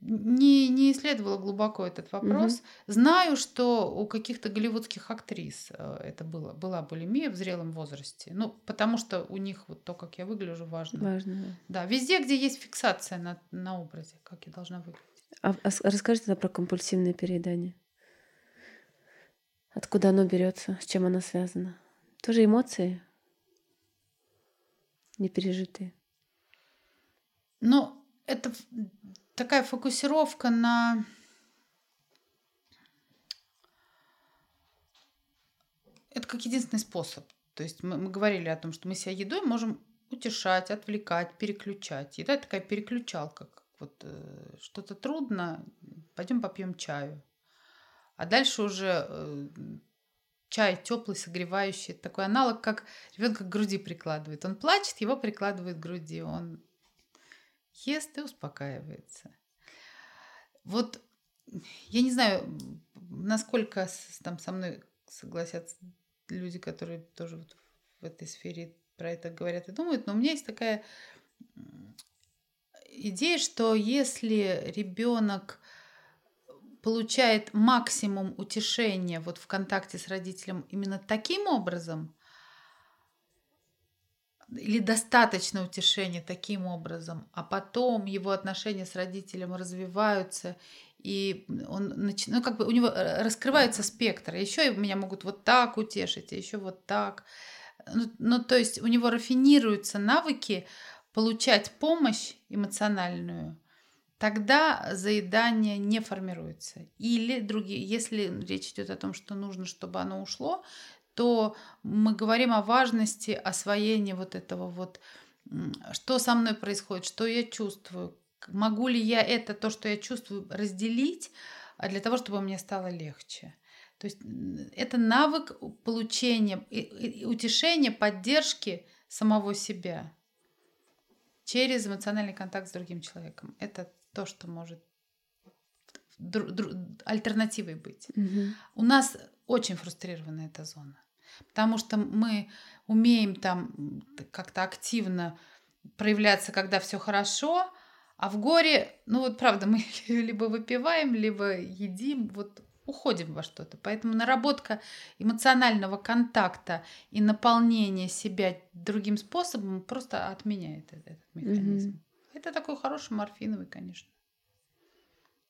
Не, не исследовала глубоко этот вопрос. Знаю, что у каких-то голливудских актрис э, это было, была булимия в зрелом возрасте. Ну, потому что у них вот то, как я выгляжу, важно. Важно. да. Везде, где есть фиксация на, на образе, как я должна выглядеть. А, а расскажи тогда про компульсивное переедание. Откуда оно берется, с чем оно связано? Тоже эмоции не пережитые. Ну, это такая фокусировка на... Это как единственный способ. То есть мы, мы говорили о том, что мы себя едой можем утешать, отвлекать, переключать. Еда такая переключалка. Как вот э, что-то трудно, пойдем попьем чаю. А дальше уже э, чай теплый, согревающий. Такой аналог, как ребенка к груди прикладывает. Он плачет, его прикладывает к груди. Он ест и успокаивается. Вот я не знаю, насколько там со мной согласятся люди, которые тоже вот в этой сфере про это говорят и думают. Но у меня есть такая идея, что если ребенок получает максимум утешения вот в контакте с родителем именно таким образом, или достаточно утешения таким образом, а потом его отношения с родителем развиваются, и он нач... ну, как бы у него э, раскрывается спектр. Еще меня могут вот так утешить, а еще вот так. Ну, ну, то есть у него рафинируются навыки получать помощь эмоциональную, тогда заедание не формируется. Или другие, если речь идет о том, что нужно, чтобы оно ушло, то мы говорим о важности освоения вот этого вот, что со мной происходит, что я чувствую, могу ли я это, то, что я чувствую, разделить а для того, чтобы мне стало легче. То есть это навык получения, утешения, поддержки самого себя через эмоциональный контакт с другим человеком. Это то, что может альтернативой быть. Угу. У нас очень фрустрирована эта зона. Потому что мы умеем там как-то активно проявляться, когда все хорошо, а в горе, ну вот правда, мы [laughs] либо выпиваем, либо едим, вот уходим во что-то. Поэтому наработка эмоционального контакта и наполнения себя другим способом просто отменяет этот механизм. Mm-hmm. Это такой хороший морфиновый, конечно.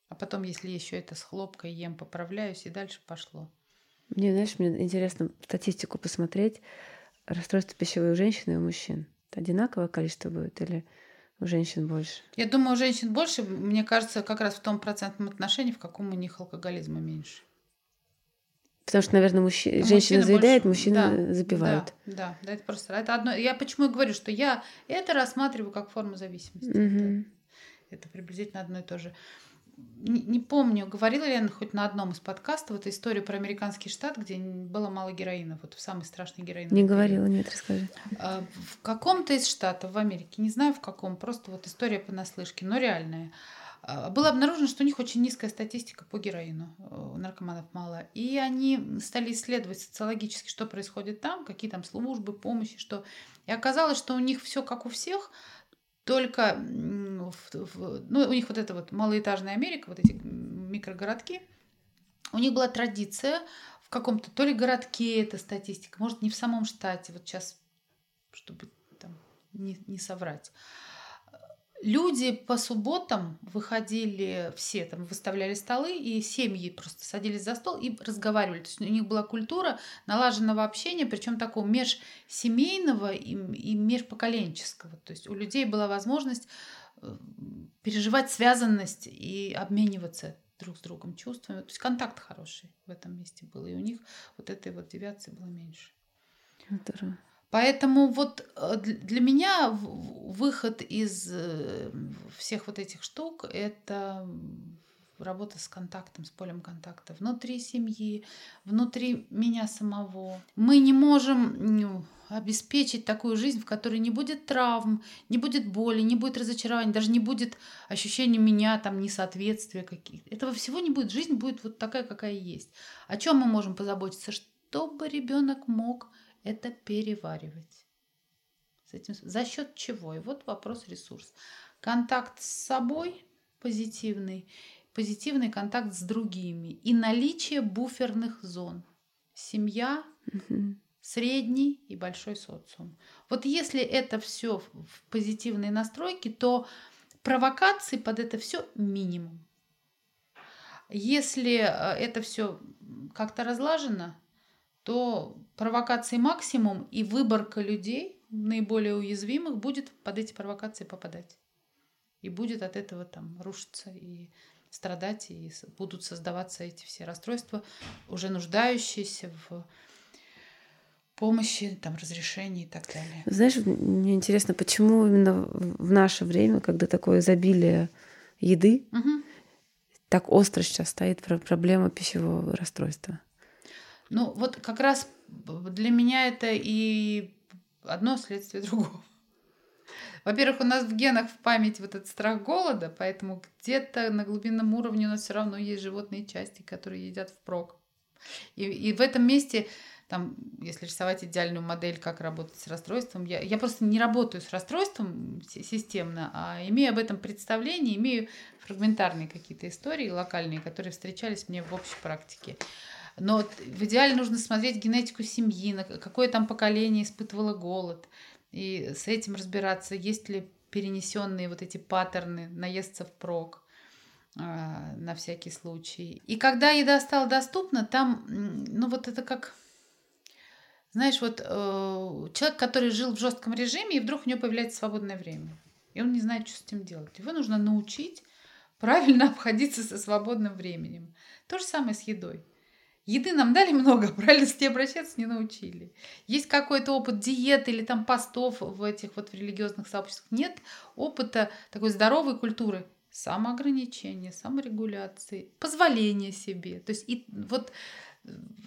А потом, если еще это с хлопкой ем, поправляюсь, и дальше пошло. Мне, знаешь, мне интересно статистику посмотреть. Расстройство пищевой у женщин и у мужчин. Одинаковое количество будет или у женщин больше? Я думаю, у женщин больше. Мне кажется, как раз в том процентном отношении, в каком у них алкоголизма меньше. Потому что, наверное, мужчина, женщина заедает, мужчина да, запивают. Да, да, да, это просто это одно. Я почему и говорю, что я это рассматриваю как форму зависимости. Угу. Это, это приблизительно одно и то же не, не помню, говорила ли я хоть на одном из подкастов эту историю про американский штат, где было мало героина, вот в самый страшный героин. Не говорила, нет, расскажи. А, в каком-то из штатов в Америке, не знаю в каком, просто вот история понаслышке, но реальная. А, было обнаружено, что у них очень низкая статистика по героину, у наркоманов мало. И они стали исследовать социологически, что происходит там, какие там службы, помощи, что. И оказалось, что у них все как у всех, только ну, у них вот эта вот малоэтажная Америка, вот эти микрогородки, у них была традиция в каком-то то ли городке эта статистика, может, не в самом штате, вот сейчас, чтобы там не, не соврать, Люди по субботам выходили все, там выставляли столы, и семьи просто садились за стол и разговаривали. То есть у них была культура налаженного общения, причем такого межсемейного и, и межпоколенческого. То есть у людей была возможность э, переживать связанность и обмениваться друг с другом чувствами. То есть контакт хороший в этом месте был. И у них вот этой вот девиации было меньше. Здорово. Поэтому вот э, для меня выход из э, всех вот этих штук – это работа с контактом, с полем контакта внутри семьи, внутри меня самого. Мы не можем обеспечить такую жизнь, в которой не будет травм, не будет боли, не будет разочарования, даже не будет ощущения меня, там, несоответствия каких-то. Этого всего не будет. Жизнь будет вот такая, какая есть. О чем мы можем позаботиться? Чтобы ребенок мог это переваривать. С этим, за счет чего? И вот вопрос ресурс. Контакт с собой позитивный, позитивный контакт с другими и наличие буферных зон. Семья, угу. средний и большой социум. Вот если это все в позитивной настройке, то провокации под это все минимум. Если э, это все как-то разлажено, то провокации максимум и выборка людей, наиболее уязвимых, будет под эти провокации попадать. И будет от этого там рушиться и страдать, и будут создаваться эти все расстройства, уже нуждающиеся в помощи, там, разрешении и так далее. Знаешь, мне интересно, почему именно в наше время, когда такое изобилие еды, угу. так остро сейчас стоит проблема пищевого расстройства? Ну, вот как раз для меня это и одно следствие [laughs] другого. Во-первых, у нас в генах в память вот этот страх голода, поэтому где-то на глубинном уровне у нас все равно есть животные части, которые едят впрок. И, и в этом месте там, если рисовать идеальную модель, как работать с расстройством, я, я просто не работаю с расстройством системно, а имею об этом представление, имею фрагментарные какие-то истории локальные, которые встречались мне в общей практике. Но в идеале нужно смотреть генетику семьи, на какое там поколение испытывало голод, и с этим разбираться, есть ли перенесенные вот эти паттерны наесться впрок а, на всякий случай. И когда еда стала доступна, там, ну вот это как знаешь, вот э, человек, который жил в жестком режиме, и вдруг у него появляется свободное время. И он не знает, что с этим делать. Его нужно научить правильно [laughs] обходиться со свободным временем. То же самое с едой. Еды нам дали много, [laughs] правильно с ней обращаться не научили. Есть какой-то опыт диеты или там постов в этих вот в религиозных сообществах. Нет опыта такой здоровой культуры самоограничения, саморегуляции, позволения себе. То есть и вот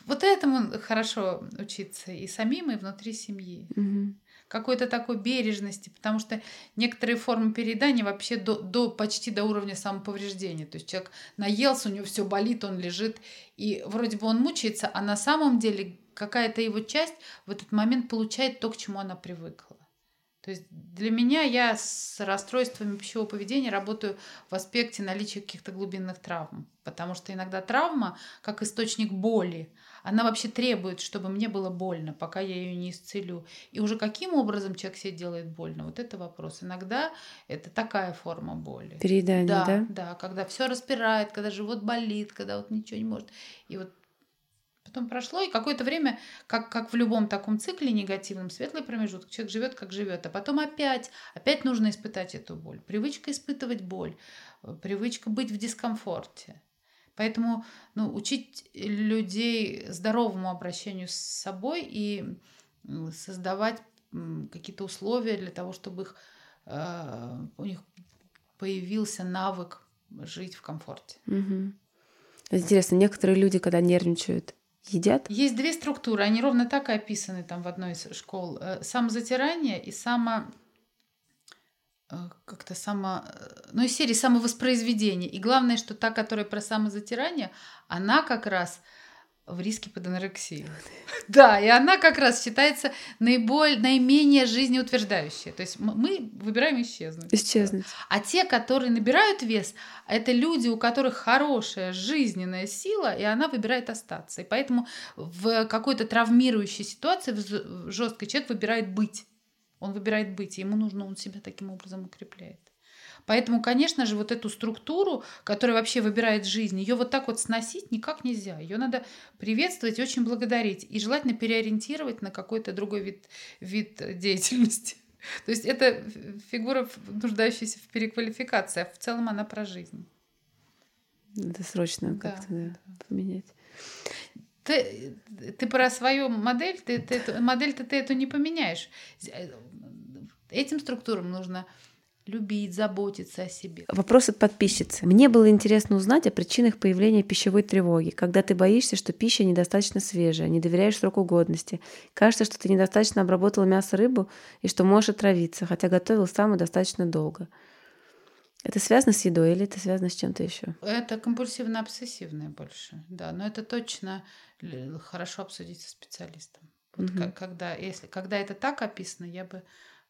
вот этому хорошо учиться и самим, и внутри семьи. Угу. Какой-то такой бережности, потому что некоторые формы переедания вообще до, до почти до уровня самоповреждения. То есть человек наелся, у него все болит, он лежит, и вроде бы он мучается, а на самом деле какая-то его часть в этот момент получает то, к чему она привыкла. То есть для меня я с расстройствами пищевого поведения работаю в аспекте наличия каких-то глубинных травм. Потому что иногда травма, как источник боли, она вообще требует, чтобы мне было больно, пока я ее не исцелю. И уже каким образом человек себе делает больно, вот это вопрос. Иногда это такая форма боли. Переедание, да? Да, да, когда все распирает, когда живот болит, когда вот ничего не может. И вот Потом прошло, и какое-то время, как, как в любом таком цикле негативном, светлый промежуток, человек живет, как живет, а потом опять, опять нужно испытать эту боль. Привычка испытывать боль, привычка быть в дискомфорте. Поэтому ну, учить людей здоровому обращению с собой и создавать какие-то условия для того, чтобы их, э, у них появился навык жить в комфорте. Угу. Интересно, некоторые люди, когда нервничают, едят? Есть две структуры, они ровно так и описаны там в одной из школ. Э, самозатирание и само как-то само... Э, ну, из серии самовоспроизведение. И главное, что та, которая про самозатирание, она как раз в риске под анорексией. [laughs] Да, и она как раз считается наиболее, наименее жизнеутверждающей. То есть мы выбираем исчезнуть. Исчезнуть. А те, которые набирают вес, это люди, у которых хорошая жизненная сила, и она выбирает остаться. И поэтому в какой-то травмирующей ситуации в жесткой человек выбирает быть. Он выбирает быть, ему нужно, он себя таким образом укрепляет. Поэтому, конечно же, вот эту структуру, которая вообще выбирает жизнь, ее вот так вот сносить никак нельзя. Ее надо приветствовать и очень благодарить. И желательно переориентировать на какой-то другой вид, вид деятельности. То есть это фигура, нуждающаяся в переквалификации, а в целом она про жизнь. Это срочно да, как-то да, поменять. Ты, ты про свою модель, ты, ты, модель-то ты эту не поменяешь. Этим структурам нужно любить, заботиться о себе. Вопрос от подписчицы. Мне было интересно узнать о причинах появления пищевой тревоги, когда ты боишься, что пища недостаточно свежая, не доверяешь сроку годности. Кажется, что ты недостаточно обработала мясо, рыбу и что можешь отравиться, хотя готовил сам и достаточно долго. Это связано с едой или это связано с чем-то еще? Это компульсивно-обсессивное больше, да. Но это точно хорошо обсудить со специалистом. Вот угу. когда, если, когда это так описано, я бы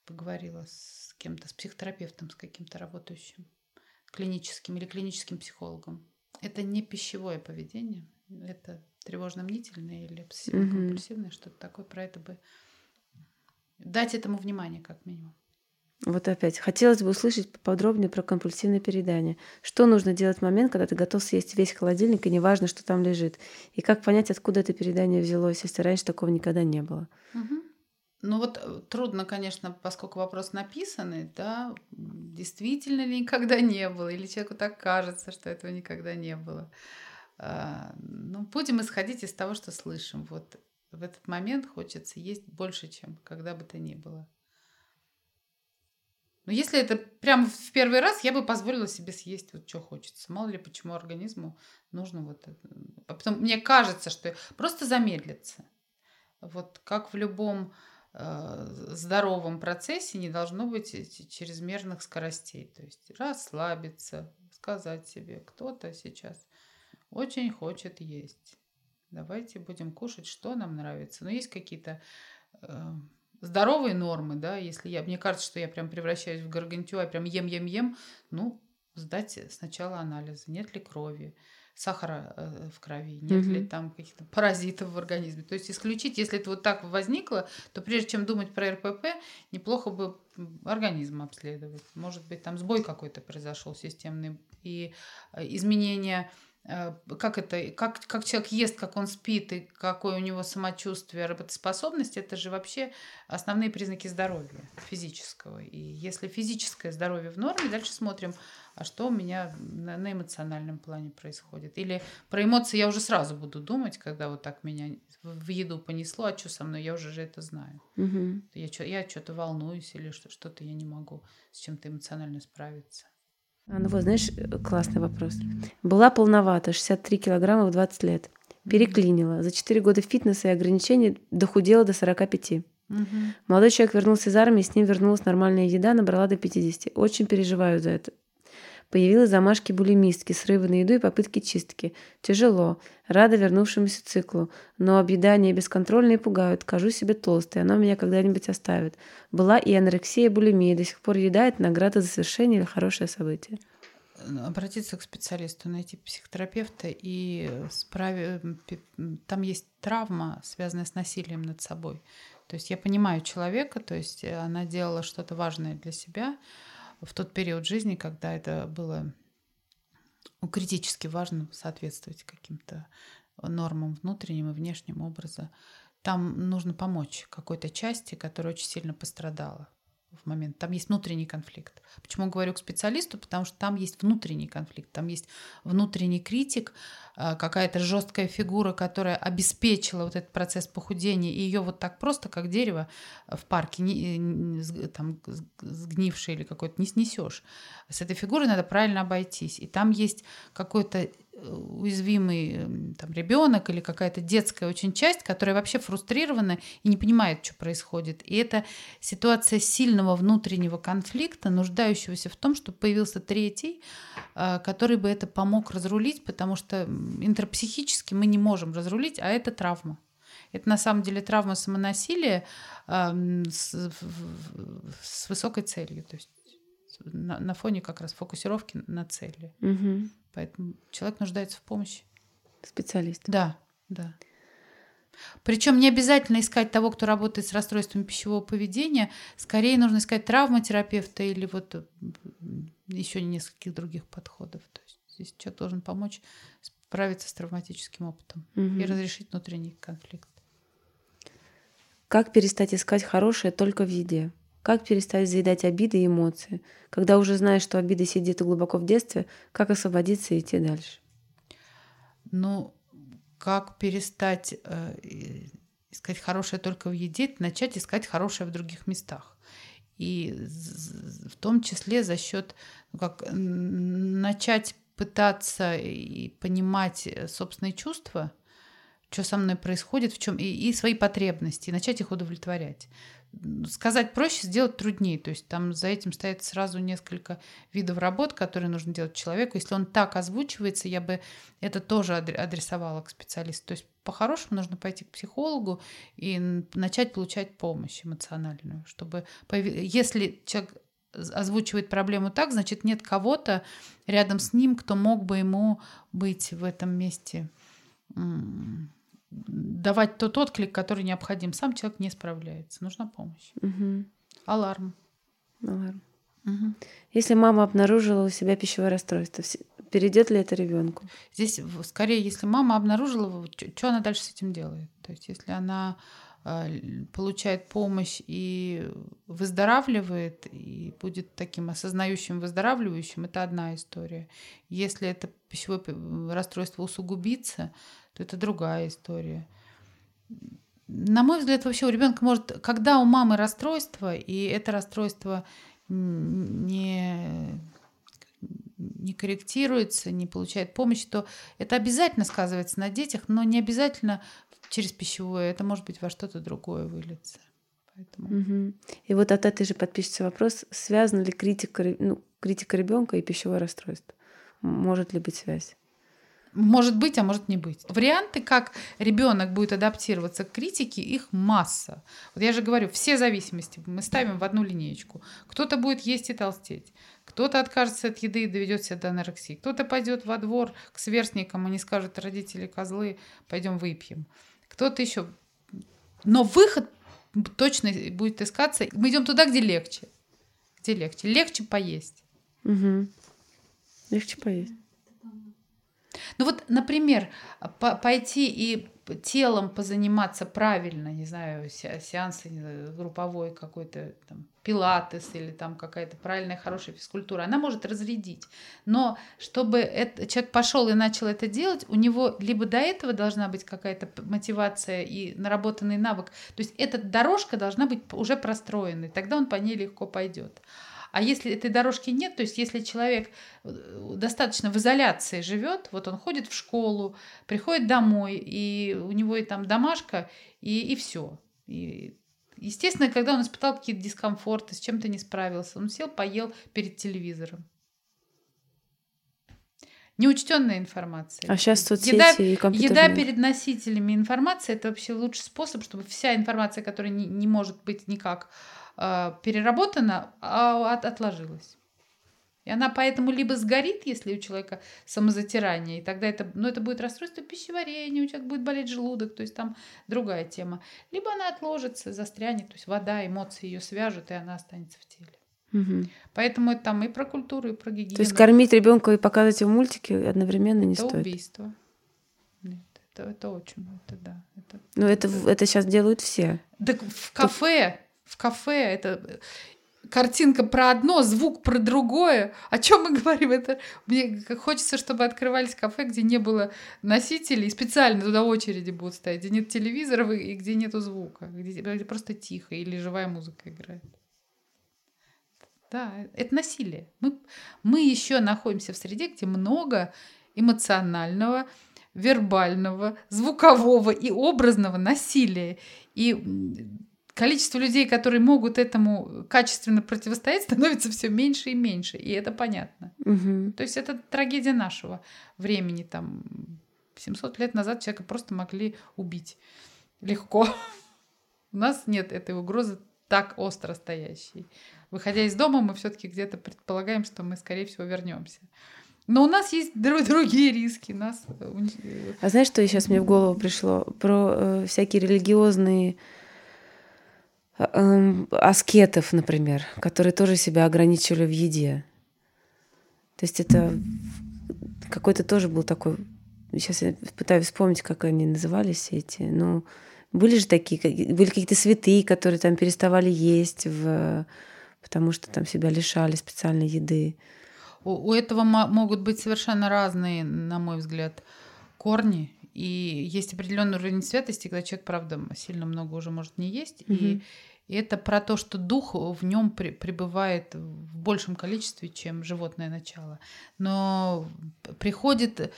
поговорила с кем-то, с психотерапевтом, с каким-то работающим, клиническим или клиническим психологом. Это не пищевое поведение, это тревожно-мнительное или обсессивно-компульсивное, mm-hmm. что-то такое. Про это бы дать этому внимание, как минимум. Вот опять. Хотелось бы услышать поподробнее про компульсивное переедание. Что нужно делать в момент, когда ты готов съесть весь холодильник, и неважно, что там лежит? И как понять, откуда это переедание взялось, если раньше такого никогда не было? Угу. Ну вот э, трудно, конечно, поскольку вопрос написанный, да, действительно ли никогда не было, или человеку так кажется, что этого никогда не было. А, ну, будем исходить из того, что слышим. Вот в этот момент хочется есть больше, чем когда бы то ни было. Но если это прямо в первый раз, я бы позволила себе съесть вот что хочется. Мало ли почему организму нужно вот это. А потом мне кажется, что просто замедлиться. Вот как в любом здоровом процессе не должно быть чрезмерных скоростей. То есть расслабиться, сказать себе, кто-то сейчас очень хочет есть. Давайте будем кушать, что нам нравится. Но есть какие-то э, здоровые нормы, да, если я, мне кажется, что я прям превращаюсь в гаргантюа, прям ем-ем-ем, ну, сдать сначала анализы, нет ли крови, сахара э, в крови, нет mm-hmm. ли там каких-то паразитов в организме. То есть исключить, если это вот так возникло, то прежде чем думать про РПП, неплохо бы организм обследовать. Может быть, там сбой какой-то произошел системный, и э, изменения как это, как, как человек ест, как он спит, и какое у него самочувствие, работоспособность, это же вообще основные признаки здоровья физического. И если физическое здоровье в норме, дальше смотрим, а что у меня на, на эмоциональном плане происходит. Или про эмоции я уже сразу буду думать, когда вот так меня в еду понесло, а что со мной, я уже же это знаю. Угу. Я, я что-то волнуюсь или что-то я не могу с чем-то эмоционально справиться. А, ну вот, знаешь, классный вопрос. Была полновата, 63 килограмма в 20 лет. Переклинила. За 4 года фитнеса и ограничений дохудела до 45. Угу. Молодой человек вернулся из армии, с ним вернулась нормальная еда, набрала до 50. Очень переживаю за это. Появились замашки булимистки, срывы на еду и попытки чистки. Тяжело. Рада вернувшемуся циклу. Но объедания бесконтрольные пугают. Кажу себе толстой. Оно меня когда-нибудь оставит. Была и анорексия, и булимия. До сих пор еда – это награда за совершение или хорошее событие. Обратиться к специалисту, найти психотерапевта и справи... там есть травма, связанная с насилием над собой. То есть я понимаю человека, то есть она делала что-то важное для себя, в тот период жизни, когда это было ну, критически важно соответствовать каким-то нормам внутренним и внешним образа. Там нужно помочь какой-то части, которая очень сильно пострадала в момент. Там есть внутренний конфликт. Почему говорю к специалисту? Потому что там есть внутренний конфликт, там есть внутренний критик, какая-то жесткая фигура, которая обеспечила вот этот процесс похудения, и ее вот так просто, как дерево в парке, не, там сгнившее или какое-то, не снесешь. С этой фигурой надо правильно обойтись. И там есть какой-то уязвимый там, ребенок или какая-то детская очень часть, которая вообще фрустрирована и не понимает, что происходит. И это ситуация сильного внутреннего конфликта, нуждающегося в том, чтобы появился третий, а, который бы это помог разрулить, потому что интерпсихически мы не можем разрулить, а это травма. Это на самом деле травма самонасилия э, с, с высокой целью. То есть на, на фоне как раз фокусировки на цели. Угу. Поэтому человек нуждается в помощи. Специалист. Да, да. Причем не обязательно искать того, кто работает с расстройством пищевого поведения. Скорее нужно искать травматерапевта или вот еще нескольких других подходов. То есть здесь человек должен помочь справиться с травматическим опытом угу. и разрешить внутренний конфликт. Как перестать искать хорошее только в еде? Как перестать заедать обиды и эмоции? Когда уже знаешь, что обида сидит глубоко в детстве, как освободиться и идти дальше? Ну, как перестать э, искать хорошее только в еде, начать искать хорошее в других местах. И в том числе за счет, ну, как начать пытаться и понимать собственные чувства, что со мной происходит, в чем и, и свои потребности, и начать их удовлетворять сказать проще, сделать труднее. То есть там за этим стоит сразу несколько видов работ, которые нужно делать человеку. Если он так озвучивается, я бы это тоже адресовала к специалисту. То есть по-хорошему нужно пойти к психологу и начать получать помощь эмоциональную, чтобы если человек озвучивает проблему так, значит нет кого-то рядом с ним, кто мог бы ему быть в этом месте давать тот отклик, который необходим. Сам человек не справляется. Нужна помощь. Угу. Аларм. Аларм. Угу. Если мама обнаружила у себя пищевое расстройство, перейдет ли это ребенку? Здесь скорее, если мама обнаружила, что она дальше с этим делает? То есть, если она получает помощь и выздоравливает, и будет таким осознающим, выздоравливающим, это одна история. Если это пищевое расстройство усугубится, то это другая история. На мой взгляд, вообще у ребенка может, когда у мамы расстройство, и это расстройство не, не корректируется, не получает помощи, то это обязательно сказывается на детях, но не обязательно через пищевое, это может быть во что-то другое выльется. Поэтому... Угу. И вот от этой же подписчицы вопрос, связана ли критика, ну, критика ребенка и пищевое расстройство? Может ли быть связь? может быть, а может не быть. Варианты, как ребенок будет адаптироваться к критике, их масса. Вот я же говорю, все зависимости мы ставим в одну линеечку. Кто-то будет есть и толстеть, кто-то откажется от еды и доведет себя до анорексии, кто-то пойдет во двор к сверстникам, они скажут, родители козлы, пойдем выпьем. Кто-то еще. Но выход точно будет искаться. Мы идем туда, где легче. Где легче? Легче поесть. Угу. Легче поесть. Ну вот, например, по пойти и телом позаниматься правильно, не знаю, сеансы знаю, групповой какой-то там пилатес или там какая-то правильная хорошая физкультура, она может разрядить. Но чтобы это, человек пошел и начал это делать, у него либо до этого должна быть какая-то мотивация и наработанный навык, то есть эта дорожка должна быть уже простроенной, тогда он по ней легко пойдет. А если этой дорожки нет, то есть если человек э, достаточно в изоляции живет, вот он ходит в школу, приходит домой, и у него и там домашка, и, и все. И, естественно, когда он испытал какие-то дискомфорты, с чем-то не справился, он сел, поел перед телевизором. Неучтенная информация. А сейчас соцсети еда, и Еда перед носителями информации – это вообще лучший способ, чтобы вся информация, которая не, не может быть никак э, переработана, а от, отложилась. И она поэтому либо сгорит, если у человека самозатирание, и тогда это, ну, это будет расстройство пищеварения, у человека будет болеть желудок, то есть там другая тема. Либо она отложится, застрянет, то есть вода, эмоции ее свяжут, и она останется в теле. Угу. Поэтому это там и про культуру, и про гигиену. То есть кормить ребенка и показывать ему мультики одновременно не это стоит. убийство. Нет, это, это очень, это да. Это, Но это, это сейчас делают все. Так в кафе, в кафе это картинка про одно, звук про другое. О чем мы [laughs] говорим? Это мне хочется, чтобы открывались кафе, где не было носителей, специально туда очереди будут стоять, где нет телевизоров и где нету звука, где просто тихо или живая музыка играет. Да, это насилие. Мы, мы еще находимся в среде, где много эмоционального, вербального, звукового и образного насилия. И количество людей, которые могут этому качественно противостоять, [laughs] становится все меньше и меньше. И это понятно. Угу. То есть это трагедия нашего времени. Там 700 лет назад человека просто могли убить легко. [laughs] У нас нет этой угрозы так остро стоящей. Выходя из дома, мы все-таки где-то предполагаем, что мы, скорее всего, вернемся. Но у нас есть [laughs] другие риски. Нас... Э, э, а знаешь, что сейчас мне в голову пришло? Про э, всякие религиозные аскетов, например, которые тоже себя ограничивали в еде. То есть это какой-то тоже был такой... Сейчас я пытаюсь вспомнить, как они назывались эти. Ну, были же такие, были какие-то святые, которые там переставали есть в потому что там себя лишали специальной еды. У, у этого могут быть совершенно разные, на мой взгляд, корни. И есть определенный уровень святости, когда человек, правда, сильно много уже может не есть. Угу. И, и это про то, что дух в нем при, пребывает в большем количестве, чем животное начало. Но приходит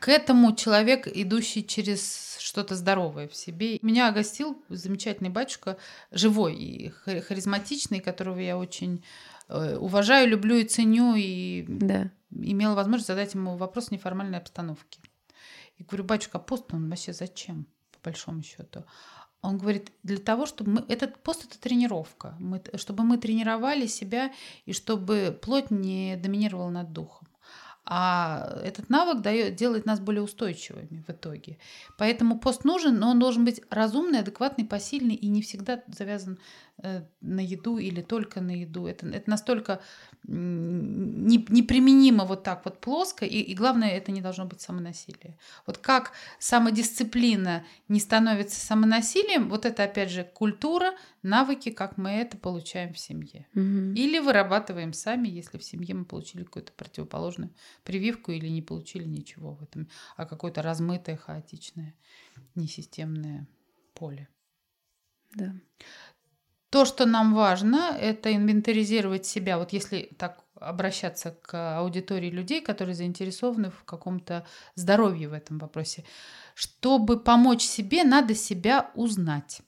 к этому человек, идущий через что-то здоровое в себе. Меня гостил замечательный батюшка, живой и харизматичный, которого я очень э, уважаю, люблю и ценю, и да. имела возможность задать ему вопрос в неформальной обстановке. И говорю, батюшка, а пост он вообще зачем, по большому счету? Он говорит, для того, чтобы мы... Этот пост — это тренировка. Мы, чтобы мы тренировали себя и чтобы плоть не доминировала над духом. А этот навык дает, делает нас более устойчивыми в итоге. Поэтому пост нужен, но он должен быть разумный, адекватный, посильный и не всегда завязан на еду или только на еду. Это, это настолько не, неприменимо вот так вот плоско, и, и главное, это не должно быть самонасилие. Вот как самодисциплина не становится самонасилием, вот это опять же культура, навыки, как мы это получаем в семье. Угу. Или вырабатываем сами, если в семье мы получили какую-то противоположную прививку или не получили ничего в этом, а какое-то размытое, хаотичное, несистемное поле. Да. То, что нам важно, это инвентаризировать себя. Вот если так обращаться к аудитории людей, которые заинтересованы в каком-то здоровье в этом вопросе. Чтобы помочь себе, надо себя узнать.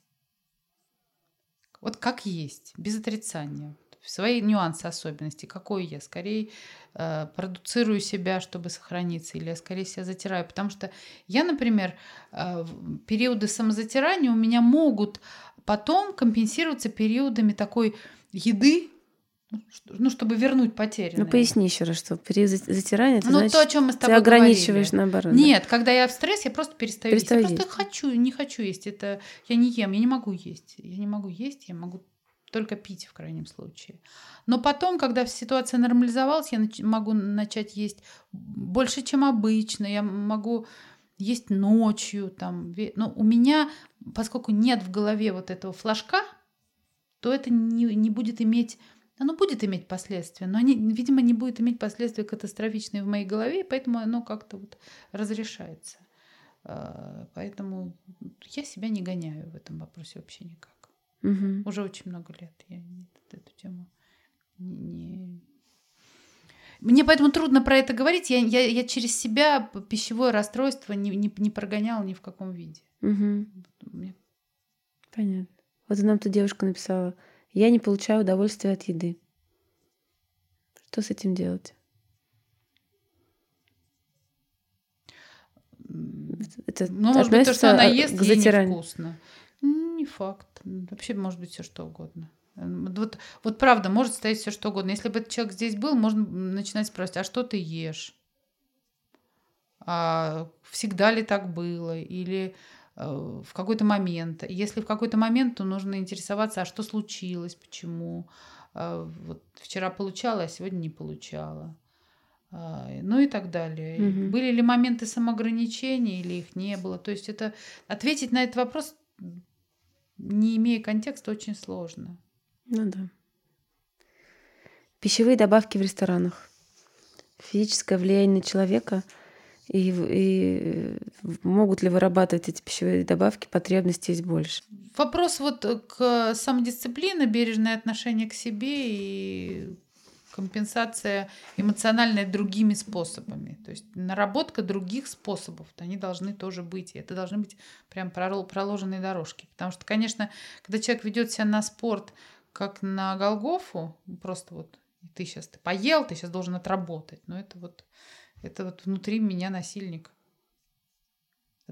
Вот как есть, без отрицания. Свои нюансы, особенности. Какой я? Скорее э, продуцирую себя, чтобы сохраниться, или я скорее себя затираю. Потому что я, например, э, периоды самозатирания у меня могут потом компенсироваться периодами такой еды, ну, чтобы вернуть потери. Ну, поясни еще раз, что период затирания, это ну, значит, то, о чем мы с тобой ты ограничиваешь говорили. наоборот. Нет, когда я в стресс, я просто перестаю, Перестаю есть. Я есть. просто хочу, не хочу есть. Это я не ем, я не могу есть. Я не могу есть, я могу только пить в крайнем случае. Но потом, когда ситуация нормализовалась, я нач- могу начать есть больше, чем обычно. Я могу есть ночью. Там. Но у меня, поскольку нет в голове вот этого флажка, то это не, не будет иметь... Оно будет иметь последствия, но они, видимо, не будет иметь последствия катастрофичные в моей голове, поэтому оно как-то вот разрешается. А, Поэтому я себя не гоняю в этом вопросе вообще никак. Мгм. Уже очень много лет я эту тему не... Мне поэтому трудно про это говорить. Я, я, я через себя пищевое расстройство не, не, не прогоняла ни в каком виде. Мгм. Мне- Понятно. Вот нам тут девушка написала, я не получаю удовольствия от еды. Что с этим делать? Это Ну, может быть, то, что она а, ест, к ей затиранию? невкусно. Не факт. Вообще может быть все что угодно. Вот, вот правда, может стоять все что угодно. Если бы этот человек здесь был, можно начинать спрашивать, а что ты ешь? А всегда ли так было? Или э, в какой-то момент? Если в какой-то момент, то нужно интересоваться, а что случилось, почему? А, вот вчера получала, а сегодня не получала. А, Ну и так далее. Мгм. Были ли моменты самоограничения или их не было? То есть это ответить на этот вопрос, не имея контекста, очень сложно. Ну да. Пищевые добавки в ресторанах. Физическое влияние на человека и, и э, могут ли вырабатывать эти пищевые добавки, потребности есть больше. Вопрос вот к самодисциплине, бережное отношение к себе и компенсация эмоциональная другими способами. То есть наработка других способов, они должны тоже быть. И это должны быть прям проложенные дорожки. Потому что, конечно, когда человек ведет себя на спорт, как на Голгофу, просто вот ты сейчас ты поел, ты сейчас должен отработать. Но это вот, это вот внутри меня насильник.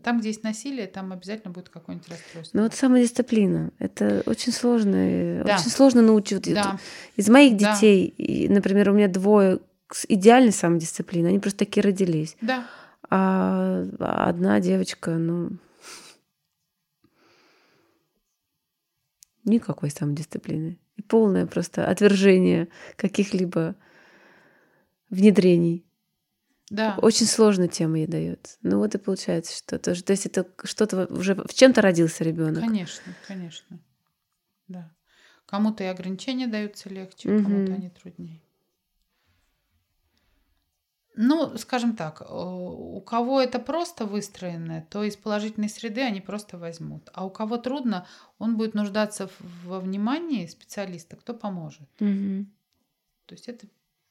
А там, где есть насилие, там обязательно будет какое-нибудь расстройство. Но вот самодисциплина, это очень сложно. и Да. Очень сложно научить. Да. Из моих Да. детей, и, например, у меня двое с идеальной самодисциплиной, они просто такие родились. Да. А одна девочка, ну, никакой самодисциплины. И полное просто отвержение каких-либо внедрений. Да. Очень сложно тема ей дается. Ну вот и получается, что тоже. То есть это что-то уже в чем-то родился ребенок. Конечно, конечно. Да. Кому-то и ограничения даются легче, Мгм. кому-то они труднее. Ну, скажем так, э, у кого это просто выстроено, то из положительной среды они просто возьмут. А у кого трудно, он будет нуждаться во внимании специалиста, кто поможет. Мгм. То есть это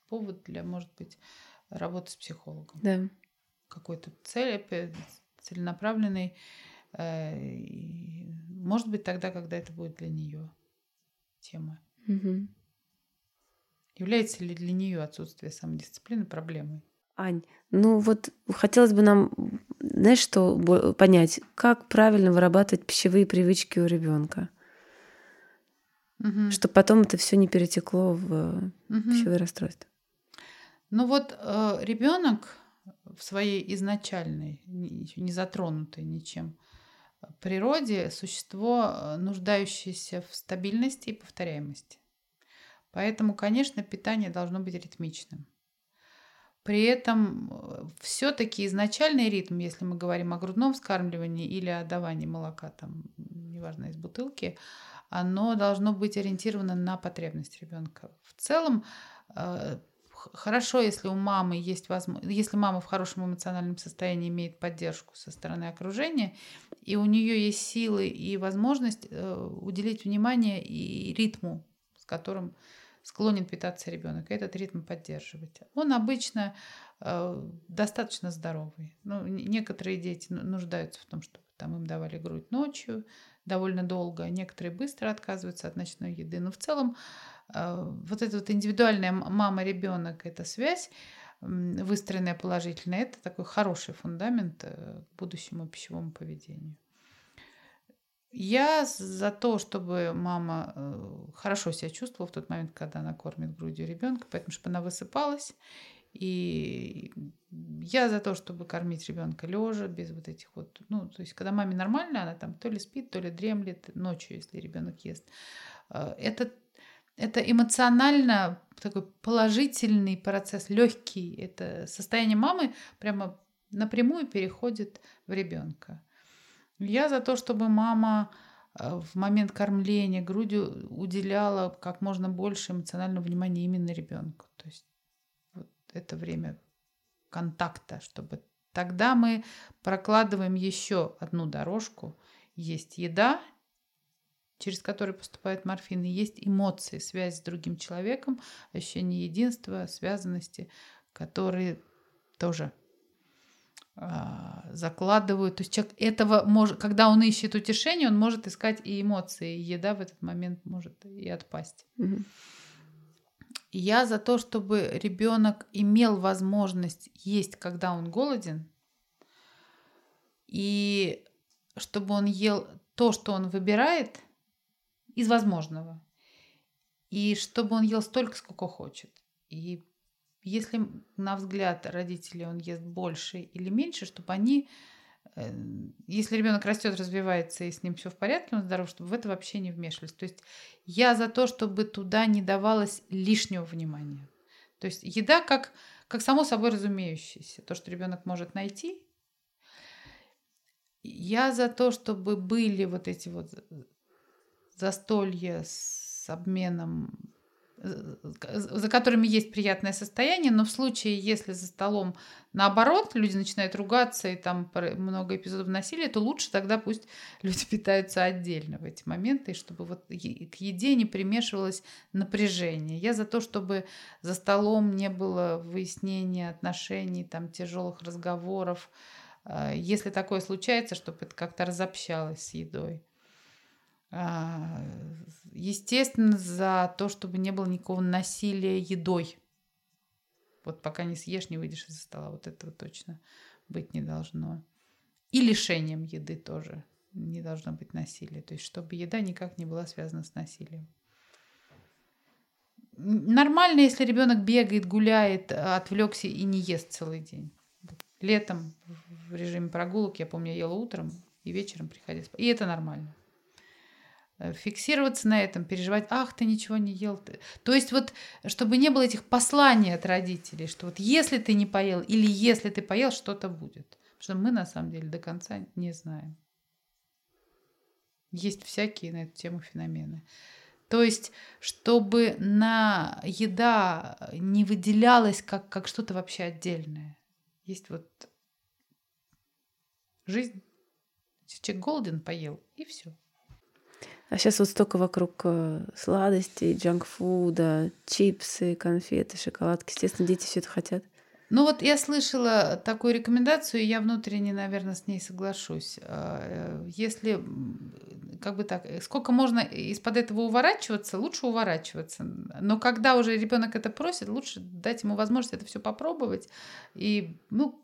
повод для, может быть, работы с психологом. Да. какой-то цели, целенаправленной. э, Может быть, тогда, когда это будет для нее тема. Мгм. Является ли для нее отсутствие самодисциплины проблемой? Ань, ну вот хотелось бы нам, знаешь, что понять, как правильно вырабатывать пищевые привычки у ребенка, Мгм. чтобы потом это все не перетекло в Мгм. пищевые расстройства. Ну вот ребенок в своей изначальной, не затронутой ничем природе, существо, э, нуждающееся в стабильности и повторяемости. Поэтому, конечно, питание должно быть ритмичным. При этом все-таки изначальный ритм, если мы говорим о грудном вскармливании или о давании молока, там, неважно, из бутылки, оно должно быть ориентировано на потребность ребенка. В целом, э, хорошо, если у мамы есть возможность, если мама в хорошем эмоциональном состоянии имеет поддержку со стороны окружения, и у нее есть силы и возможность э, уделить внимание и ритму, с которым склонен питаться ребенок, и этот ритм поддерживать. Он обычно э, достаточно здоровый. Ну, некоторые дети ну- нуждаются в том, чтобы там им давали грудь ночью, довольно долго, некоторые быстро отказываются от ночной еды. Но в целом э, вот эта вот индивидуальная мама-ребенок, эта связь, выстроенная положительно, это такой хороший фундамент э, к будущему пищевому поведению. Я за то, чтобы мама э, хорошо себя чувствовала в тот момент, когда она кормит грудью ребенка, поэтому чтобы она высыпалась. И я за то, чтобы кормить ребенка лежа, без вот этих вот, ну, то есть, когда маме нормально, она там то ли спит, то ли дремлет ночью, если ребенок ест. Э, это, это эмоционально такой положительный процесс, легкий. Это состояние мамы прямо напрямую переходит в ребенка. Я за то, чтобы мама э, в момент кормления грудью уделяла как можно больше эмоционального внимания именно ребенку. То есть это время контакта, чтобы тогда мы прокладываем еще одну дорожку. Есть еда, через которую поступает морфин, и есть эмоции, связь с другим человеком, ощущение единства, связанности, которые тоже а, закладывают. То есть человек этого может, когда он ищет утешение, он может искать и эмоции, и еда в этот момент может и отпасть. Угу. Я за то, чтобы ребенок имел возможность есть, когда он голоден, и чтобы он ел то, что он выбирает из возможного, и чтобы он ел столько, сколько хочет. И если, на взгляд родителей, он ест больше или меньше, чтобы они, если ребенок растет, развивается и с ним все в порядке, он здоров, чтобы в это вообще не вмешивались. То есть я за то, чтобы туда не давалось лишнего внимания. То есть еда как, как само собой разумеющееся, то, что ребенок может найти. Я за то, чтобы были вот эти вот застолья с обменом за которыми есть приятное состояние, но в случае, если за столом наоборот люди начинают ругаться и там много эпизодов насилия, то лучше тогда пусть [laughs] люди питаются отдельно в эти моменты, чтобы вот к еде не примешивалось напряжение. Я за то, чтобы за столом не было выяснения отношений, там тяжелых разговоров. А, если такое случается, чтобы это как-то разобщалось с едой. А, естественно, за то, чтобы не было никакого насилия едой. Вот пока не съешь, не выйдешь из-за стола. Вот этого точно быть не должно. И лишением еды тоже не должно быть насилия. То есть, чтобы еда никак не была связана с насилием. Нормально, если ребенок бегает, гуляет, отвлекся и не ест целый день. Летом в режиме прогулок, я помню, я ела утром и вечером приходила спать. И это нормально. Э, фиксироваться на этом, переживать, ах, ты ничего не ел. То есть вот, чтобы не было этих посланий от родителей, что вот если ты не поел или если ты поел, что-то будет. Потому что мы на самом деле до конца не знаем. Есть всякие на эту тему феномены. То есть, чтобы на еда не выделялась как, как что-то вообще отдельное. Есть вот жизнь. Человек голоден, поел, и все. А сейчас вот столько вокруг э, сладостей, джанкфуда, чипсы, конфеты, шоколадки. Естественно, дети все это хотят. Ну вот я слышала такую рекомендацию, и я внутренне, наверное, с ней соглашусь. А, э, если, как бы так, сколько можно из-под этого уворачиваться, лучше уворачиваться. Но когда уже ребенок это просит, лучше дать ему возможность это все попробовать. И, ну,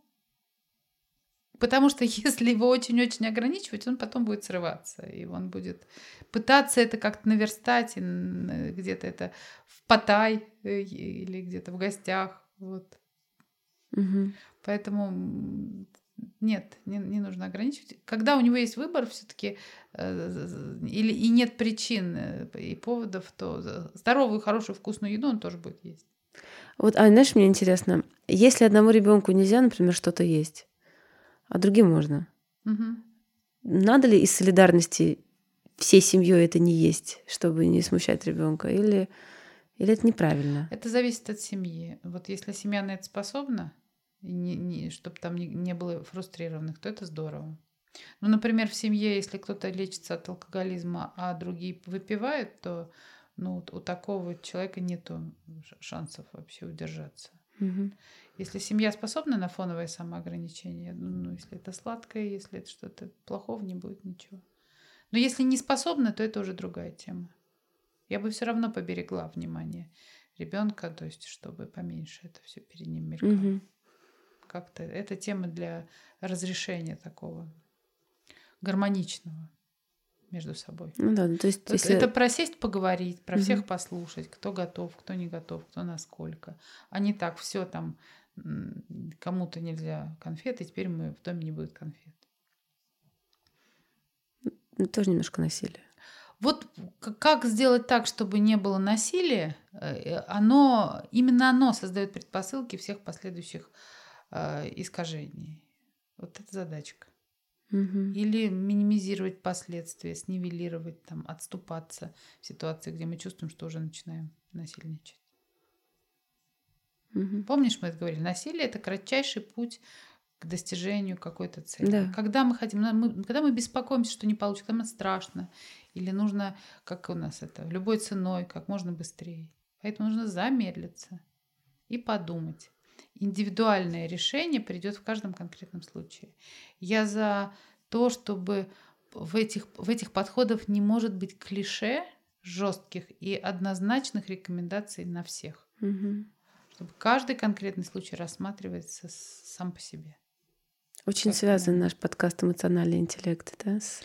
Потому что [laughs] если его очень-очень ограничивать, он потом будет срываться. И он будет пытаться это как-то наверстать, где-то это в Паттай э, или где-то в гостях. Вот. Угу. Поэтому нет, не, не нужно ограничивать. Когда у него есть выбор все-таки э, или и нет причин э, и поводов, то здоровую, хорошую, вкусную еду он тоже будет есть. Вот, а знаешь, мне интересно, если одному ребенку нельзя, например, что-то есть, а другим можно. Угу. Надо ли из солидарности всей семьей это не есть, чтобы не смущать ребенка, или, или это неправильно? Это зависит от семьи. Вот если семья на это способна, не, не, чтобы там не, не было фрустрированных, то это здорово. Ну, например, в семье, если кто-то лечится от алкоголизма, а другие выпивают, то ну, у такого человека нет шансов вообще удержаться. Угу. Если семья способна на фоновое самоограничение, ну, если это сладкое, если это что-то плохого, не будет ничего. Но если не способна, то это уже другая тема. Я бы все равно поберегла внимание ребенка, то есть чтобы поменьше это все перед ним мелькало. Угу. Как-то это тема для разрешения такого гармоничного между собой. Ну да, то есть это, если... это просесть поговорить, про угу. всех послушать, кто готов, кто не готов, кто насколько. А не так все там кому-то нельзя конфеты, теперь мы в доме не будет конфет. Тоже немножко насилие. Вот как сделать так, чтобы не было насилия, э, оно, именно оно создает предпосылки всех последующих э, искажений. Вот это задачка. Угу. Или минимизировать последствия, снивелировать, там, отступаться в ситуации, где мы чувствуем, что уже начинаем насильничать. Угу. Помнишь, мы это говорили, насилие это кратчайший путь к достижению какой-то цели. Да. Когда мы хотим, мы, когда мы беспокоимся, что не получится, когда нам страшно, или нужно, как у нас это, любой ценой, как можно быстрее. Поэтому нужно замедлиться и подумать. Индивидуальное решение придет в каждом конкретном случае. Я за то, чтобы в этих, в этих подходах не может быть клише жестких и однозначных рекомендаций на всех. Угу. Чтобы каждый конкретный случай рассматривается сам по себе. Очень как связан наш подкаст «Эмоциональный интеллект», да? С...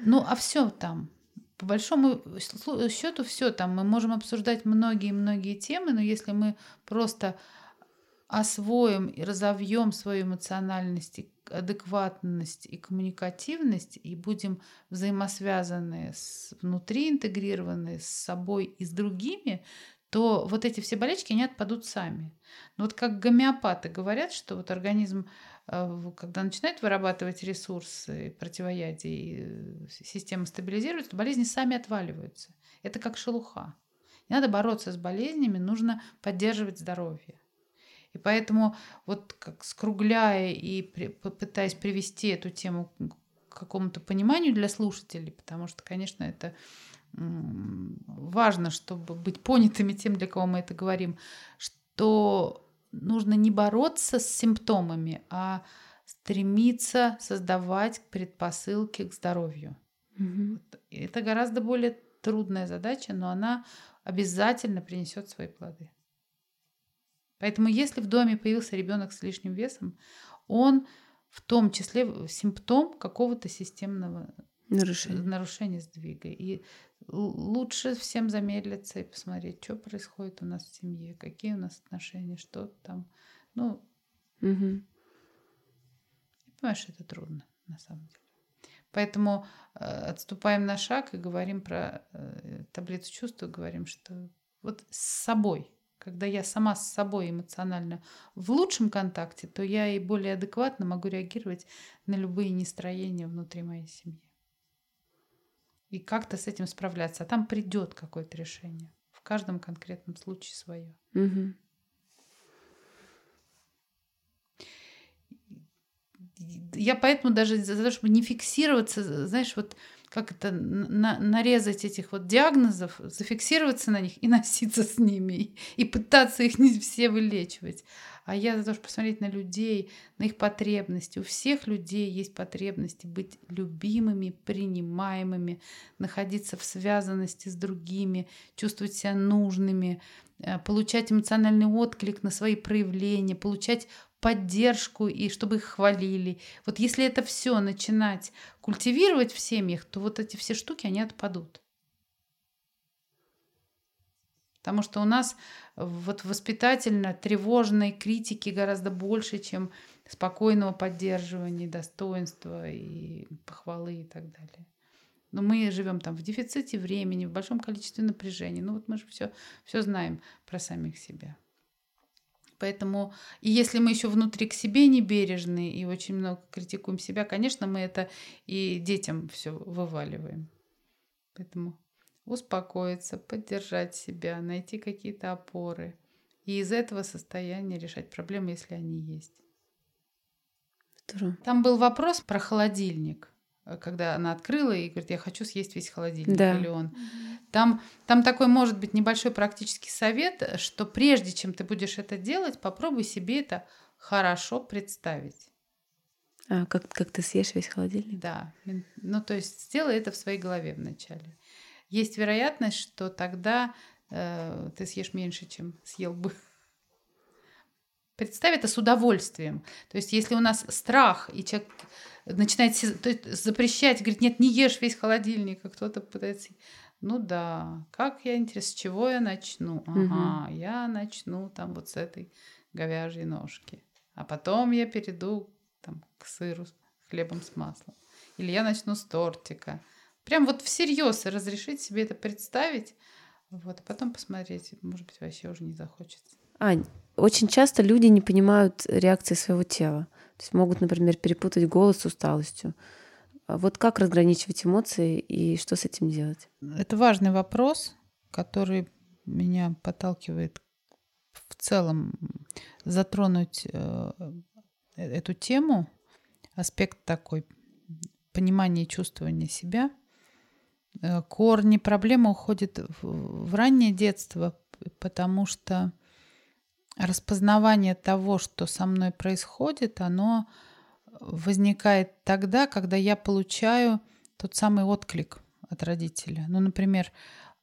Ну, а все там. По большому счету все там. Мы можем обсуждать многие-многие темы, но если мы просто освоим и разовьем свою эмоциональность, адекватность и коммуникативность и будем взаимосвязаны с, внутри интегрированы с собой и с другими, то вот эти все болечки, они отпадут сами. Но вот как гомеопаты говорят, что вот организм, э, когда начинает вырабатывать ресурсы противоядия, и э, система стабилизируется, то болезни сами отваливаются. Это как шелуха. Не надо бороться с болезнями, нужно поддерживать здоровье. И поэтому вот как скругляя и при, пытаясь привести эту тему к какому-то пониманию для слушателей, потому что, конечно, это важно, чтобы быть понятыми тем, для кого мы это говорим, что нужно не бороться с симптомами, а стремиться создавать предпосылки к здоровью. Угу. Это гораздо более трудная задача, но она обязательно принесет свои плоды. Поэтому если в доме появился ребенок с лишним весом, он в том числе симптом какого-то системного нарушения, нарушения сдвига. И лучше всем замедлиться и посмотреть, что происходит у нас в семье, какие у нас отношения, что там. Ну, угу. понимаешь, это трудно на самом деле. Поэтому э, отступаем на шаг и говорим про э, таблицу чувств, говорим, что вот с собой когда я сама с собой эмоционально в лучшем контакте, то я и более адекватно могу реагировать на любые нестроения внутри моей семьи. И как-то с этим справляться. А там придет какое-то решение. В каждом конкретном случае свое. Угу. Я поэтому даже за то, чтобы не фиксироваться, знаешь, вот как это, на, нарезать этих вот диагнозов, зафиксироваться на них и носиться с ними, и, пытаться их не все вылечивать. А я за то, чтобы посмотреть на людей, на их потребности. У всех людей есть потребности быть любимыми, принимаемыми, находиться в связанности с другими, чувствовать себя нужными, э, получать эмоциональный отклик на свои проявления, получать поддержку и чтобы их хвалили. Вот если это все начинать культивировать в семьях, то вот эти все штуки, они отпадут. Потому что у нас вот воспитательно тревожной критики гораздо больше, чем спокойного поддерживания, достоинства и похвалы и так далее. Но мы живем там в дефиците времени, в большом количестве напряжения. Ну вот мы же все, все знаем про самих себя. Поэтому, и если мы еще внутри к себе не бережны и очень много критикуем себя, конечно, мы это и детям все вываливаем. Поэтому успокоиться, поддержать себя, найти какие-то опоры и из этого состояния решать проблемы, если они есть. Здорово. Там был вопрос про холодильник, когда она открыла и говорит, я хочу съесть весь холодильник, да. или он. Там, там такой может быть небольшой практический совет, что прежде чем ты будешь это делать, попробуй себе это хорошо представить. А, как, как ты съешь весь холодильник? Да. Ну, то есть сделай это в своей голове вначале. Есть вероятность, что тогда э, ты съешь меньше, чем съел бы. Представь это с удовольствием. То есть, если у нас страх, и человек начинает запрещать, говорит, нет, не ешь весь холодильник, а кто-то пытается... Ну да, как я интересно, с чего я начну? Ага, угу. я начну там вот с этой говяжьей ножки. А потом я перейду там, к сыру с хлебом с маслом. Или я начну с тортика. Прям вот всерьез разрешить себе это представить, вот, а потом посмотреть, может быть, вообще уже не захочется. Ань, очень часто люди не понимают реакции своего тела. То есть могут, например, перепутать голод с усталостью. А вот как разграничивать эмоции и что с этим делать? Это важный вопрос, который меня подталкивает в целом затронуть э, эту тему, аспект такой понимания и чувствования себя. Э, корни проблемы уходят в раннее детство, потому что распознавание того, что со мной происходит, оно возникает тогда, когда я получаю тот самый отклик от родителя. Ну, например,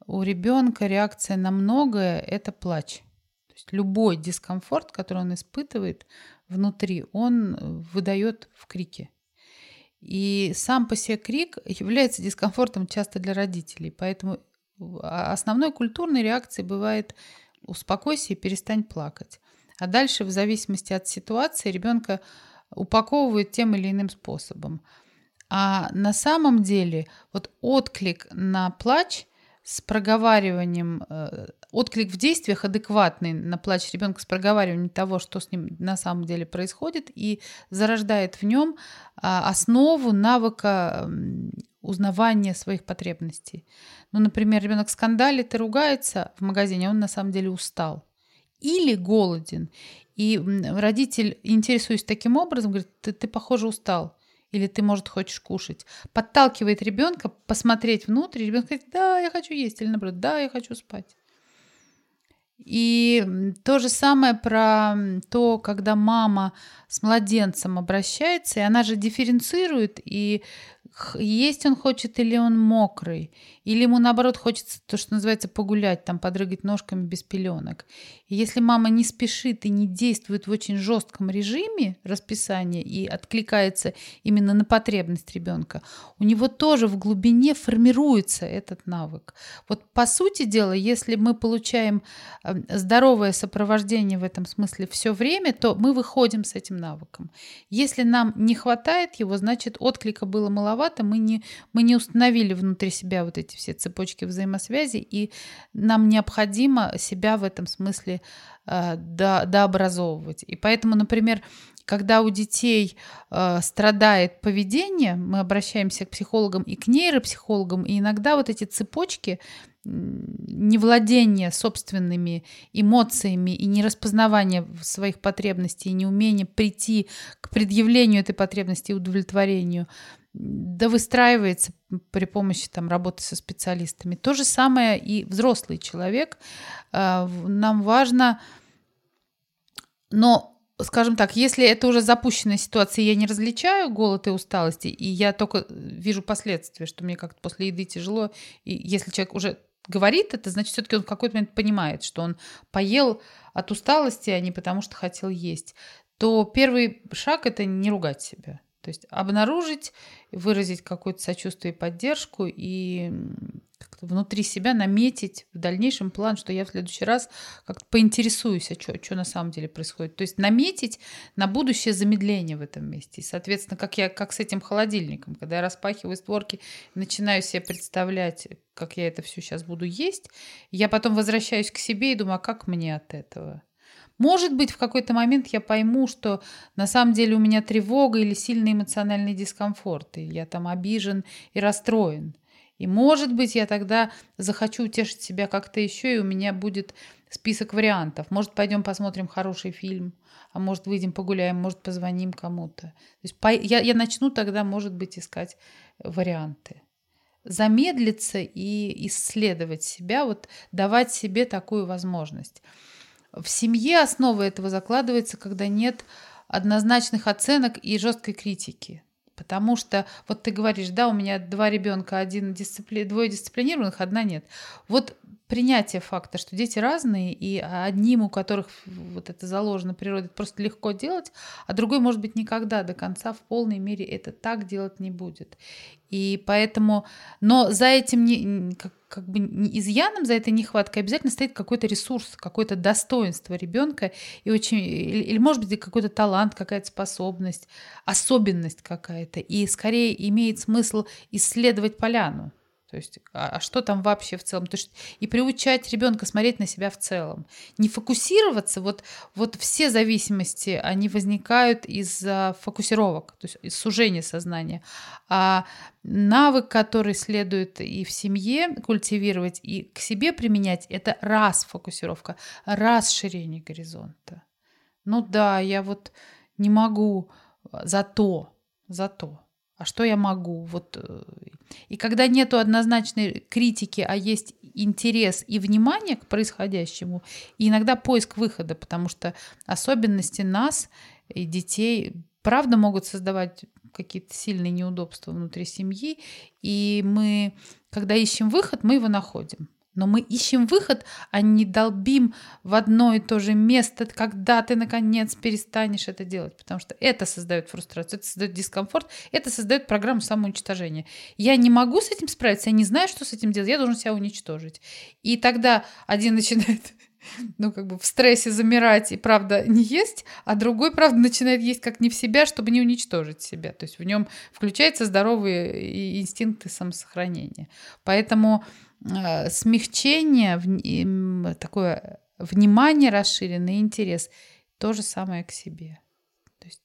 у ребенка реакция на многое – это плач. То есть любой дискомфорт, который он испытывает внутри, он выдает в крике. И сам по себе крик является дискомфортом часто для родителей. Поэтому основной культурной реакцией бывает успокойся и перестань плакать. А дальше, в зависимости от ситуации, ребенка упаковывают тем или иным способом. А на самом деле вот отклик на плач с проговариванием, э, отклик в действиях адекватный на плач ребенка с проговариванием того, что с ним на самом деле происходит, и зарождает в нем а, основу навыка узнавания своих потребностей. Ну, например, ребенок скандалит и ругается в магазине, а он на самом деле устал или голоден. И родитель, интересуясь таким образом, говорит, ты, ты похоже, устал. Или ты, может, хочешь кушать. Подталкивает ребенка посмотреть внутрь. Ребенок говорит, да, я хочу есть. Или наоборот, да, я хочу спать. И то же самое про то, когда мама с младенцем обращается, и она же дифференцирует и есть он хочет или он мокрый, или ему наоборот хочется то, что называется погулять, там подрыгать ножками без пеленок. И если мама не спешит и не действует в очень жестком режиме расписания и откликается именно на потребность ребенка, у него тоже в глубине формируется этот навык. Вот по сути дела, если мы получаем эм, здоровое сопровождение в этом смысле все время, то мы выходим с этим навыком. Если нам не хватает его, значит отклика было маловато, мы не, мы не установили внутри себя вот эти все цепочки взаимосвязи, и нам необходимо себя в этом смысле э, до, дообразовывать. И поэтому, например, когда у детей э, страдает поведение, мы обращаемся к психологам и к нейропсихологам, и иногда вот эти цепочки невладение собственными эмоциями и нераспознавание своих потребностей, и неумение прийти к предъявлению этой потребности и удовлетворению, да выстраивается при помощи там, работы со специалистами. То же самое и взрослый человек. А, нам важно, но скажем так, если это уже запущенная ситуация, я не различаю голод и усталость, и я только вижу последствия, что мне как-то после еды тяжело, и если человек уже говорит это, значит, все-таки он в какой-то момент понимает, что он поел от усталости, а не потому, что хотел есть, то первый шаг это не ругать себя. То есть обнаружить, выразить какое-то сочувствие и поддержку и внутри себя наметить в дальнейшем план, что я в следующий раз как-то поинтересуюсь, а что, на самом деле происходит. То есть наметить на будущее замедление в этом месте. И, соответственно, как, я, как с этим холодильником, когда я распахиваю створки, начинаю себе представлять, как я это все сейчас буду есть, я потом возвращаюсь к себе и думаю, а как мне от этого? Может быть, в какой-то момент я пойму, что на самом деле у меня тревога или сильный эмоциональный дискомфорт, и я там обижен и расстроен. И может быть, я тогда захочу утешить себя как-то еще, и у меня будет список вариантов. Может, пойдем посмотрим хороший фильм, а может, выйдем погуляем, может, позвоним кому-то. То есть я, я начну тогда, может быть, искать варианты. Замедлиться и исследовать себя, вот давать себе такую возможность. В семье основа этого закладывается, когда нет однозначных оценок и жесткой критики. Потому что, вот ты говоришь, да, у меня два ребенка, один дисципли... двое дисциплинированных, одна нет. Вот принятие факта, что дети разные, и одним, у которых вот это заложено природой, просто легко делать, а другой, может быть, никогда до конца в полной мере это так делать не будет. И поэтому, но за этим не, как, как бы изъяном, за этой нехваткой обязательно стоит какой-то ресурс, какое-то достоинство ребенка, и очень, или, или может быть какой-то талант, какая-то способность, особенность какая-то. И скорее имеет смысл исследовать поляну. То есть, а, а что там вообще в целом? То есть, и приучать ребенка смотреть на себя в целом. Не фокусироваться, вот, вот все зависимости, они возникают из-за фокусировок, то есть из сужения сознания. А навык, который следует и в семье культивировать, и к себе применять, это раз фокусировка, расширение горизонта. Ну да, я вот не могу, зато, зато а что я могу? Вот. Э, и когда нету однозначной критики, а есть интерес и внимание к происходящему, и иногда поиск выхода, потому что особенности нас и детей, правда, могут создавать какие-то сильные неудобства внутри семьи, и мы, когда ищем выход, мы его находим. Но мы ищем выход, а не долбим в одно и то же место, когда ты наконец перестанешь это делать. Потому что это создает фрустрацию, это создает дискомфорт, это создает программу самоуничтожения. Я не могу с этим справиться, я не знаю, что с этим делать, я должен себя уничтожить. И тогда один [laughs] начинает ну, как бы в стрессе замирать и, правда, не есть, а другой, правда, начинает есть как не в себя, чтобы не уничтожить себя. То есть в нем включаются здоровые инстинкты самосохранения. Поэтому смягчение, такое внимание расширенный интерес, то же самое к себе. То есть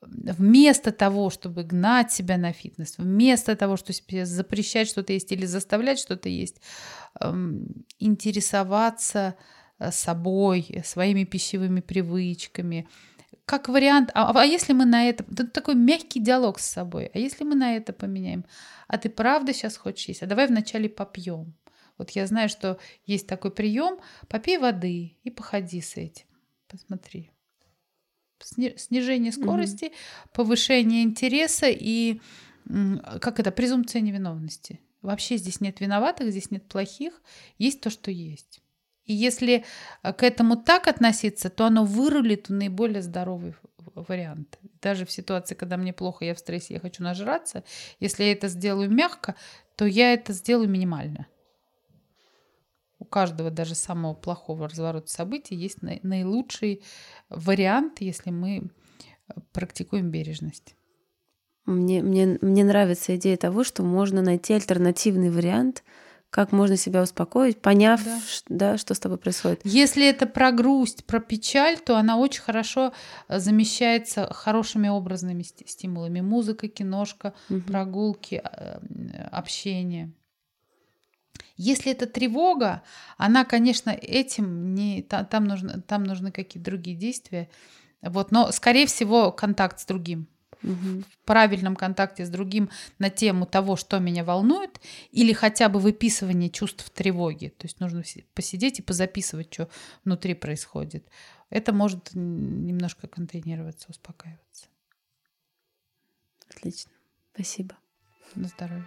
вместо того, чтобы гнать себя на фитнес, вместо того, чтобы запрещать что-то есть или заставлять что-то есть, эм, интересоваться э, собой, своими пищевыми привычками, как вариант, а, а если мы на это, это такой мягкий диалог с собой, а если мы на это поменяем, а ты правда сейчас хочешь есть, а давай вначале попьем. Вот я знаю, что есть такой прием, попей воды и походи с этим, посмотри. Снижение скорости, mm-hmm. повышение интереса и как это, презумпция невиновности. Вообще здесь нет виноватых, здесь нет плохих, есть то, что есть. И если э, к этому так относиться, то оно вырулит в наиболее здоровый вариант. Даже в ситуации, когда мне плохо, я в стрессе, я хочу нажраться, если я это сделаю мягко, то я это сделаю минимально. У каждого, даже самого плохого разворота событий, есть наилучший вариант, если мы э, практикуем бережность. Мне, мне, мне нравится идея того, что можно найти альтернативный вариант – как можно себя успокоить, поняв, да. Да, что с тобой происходит. Если это про грусть, про печаль, то она очень хорошо э, замещается хорошими образными стимулами. Музыка, киношка, угу. прогулки, э, общение. Если это тревога, она, конечно, этим не там, нужны там нужны какие-то другие действия. Вот, но скорее всего контакт с другим в правильном контакте с другим на тему того, что меня волнует, или хотя бы выписывание чувств тревоги. То есть нужно посидеть и позаписывать, что внутри происходит. Это может немножко контейнироваться, успокаиваться. Отлично. Спасибо. На здоровье.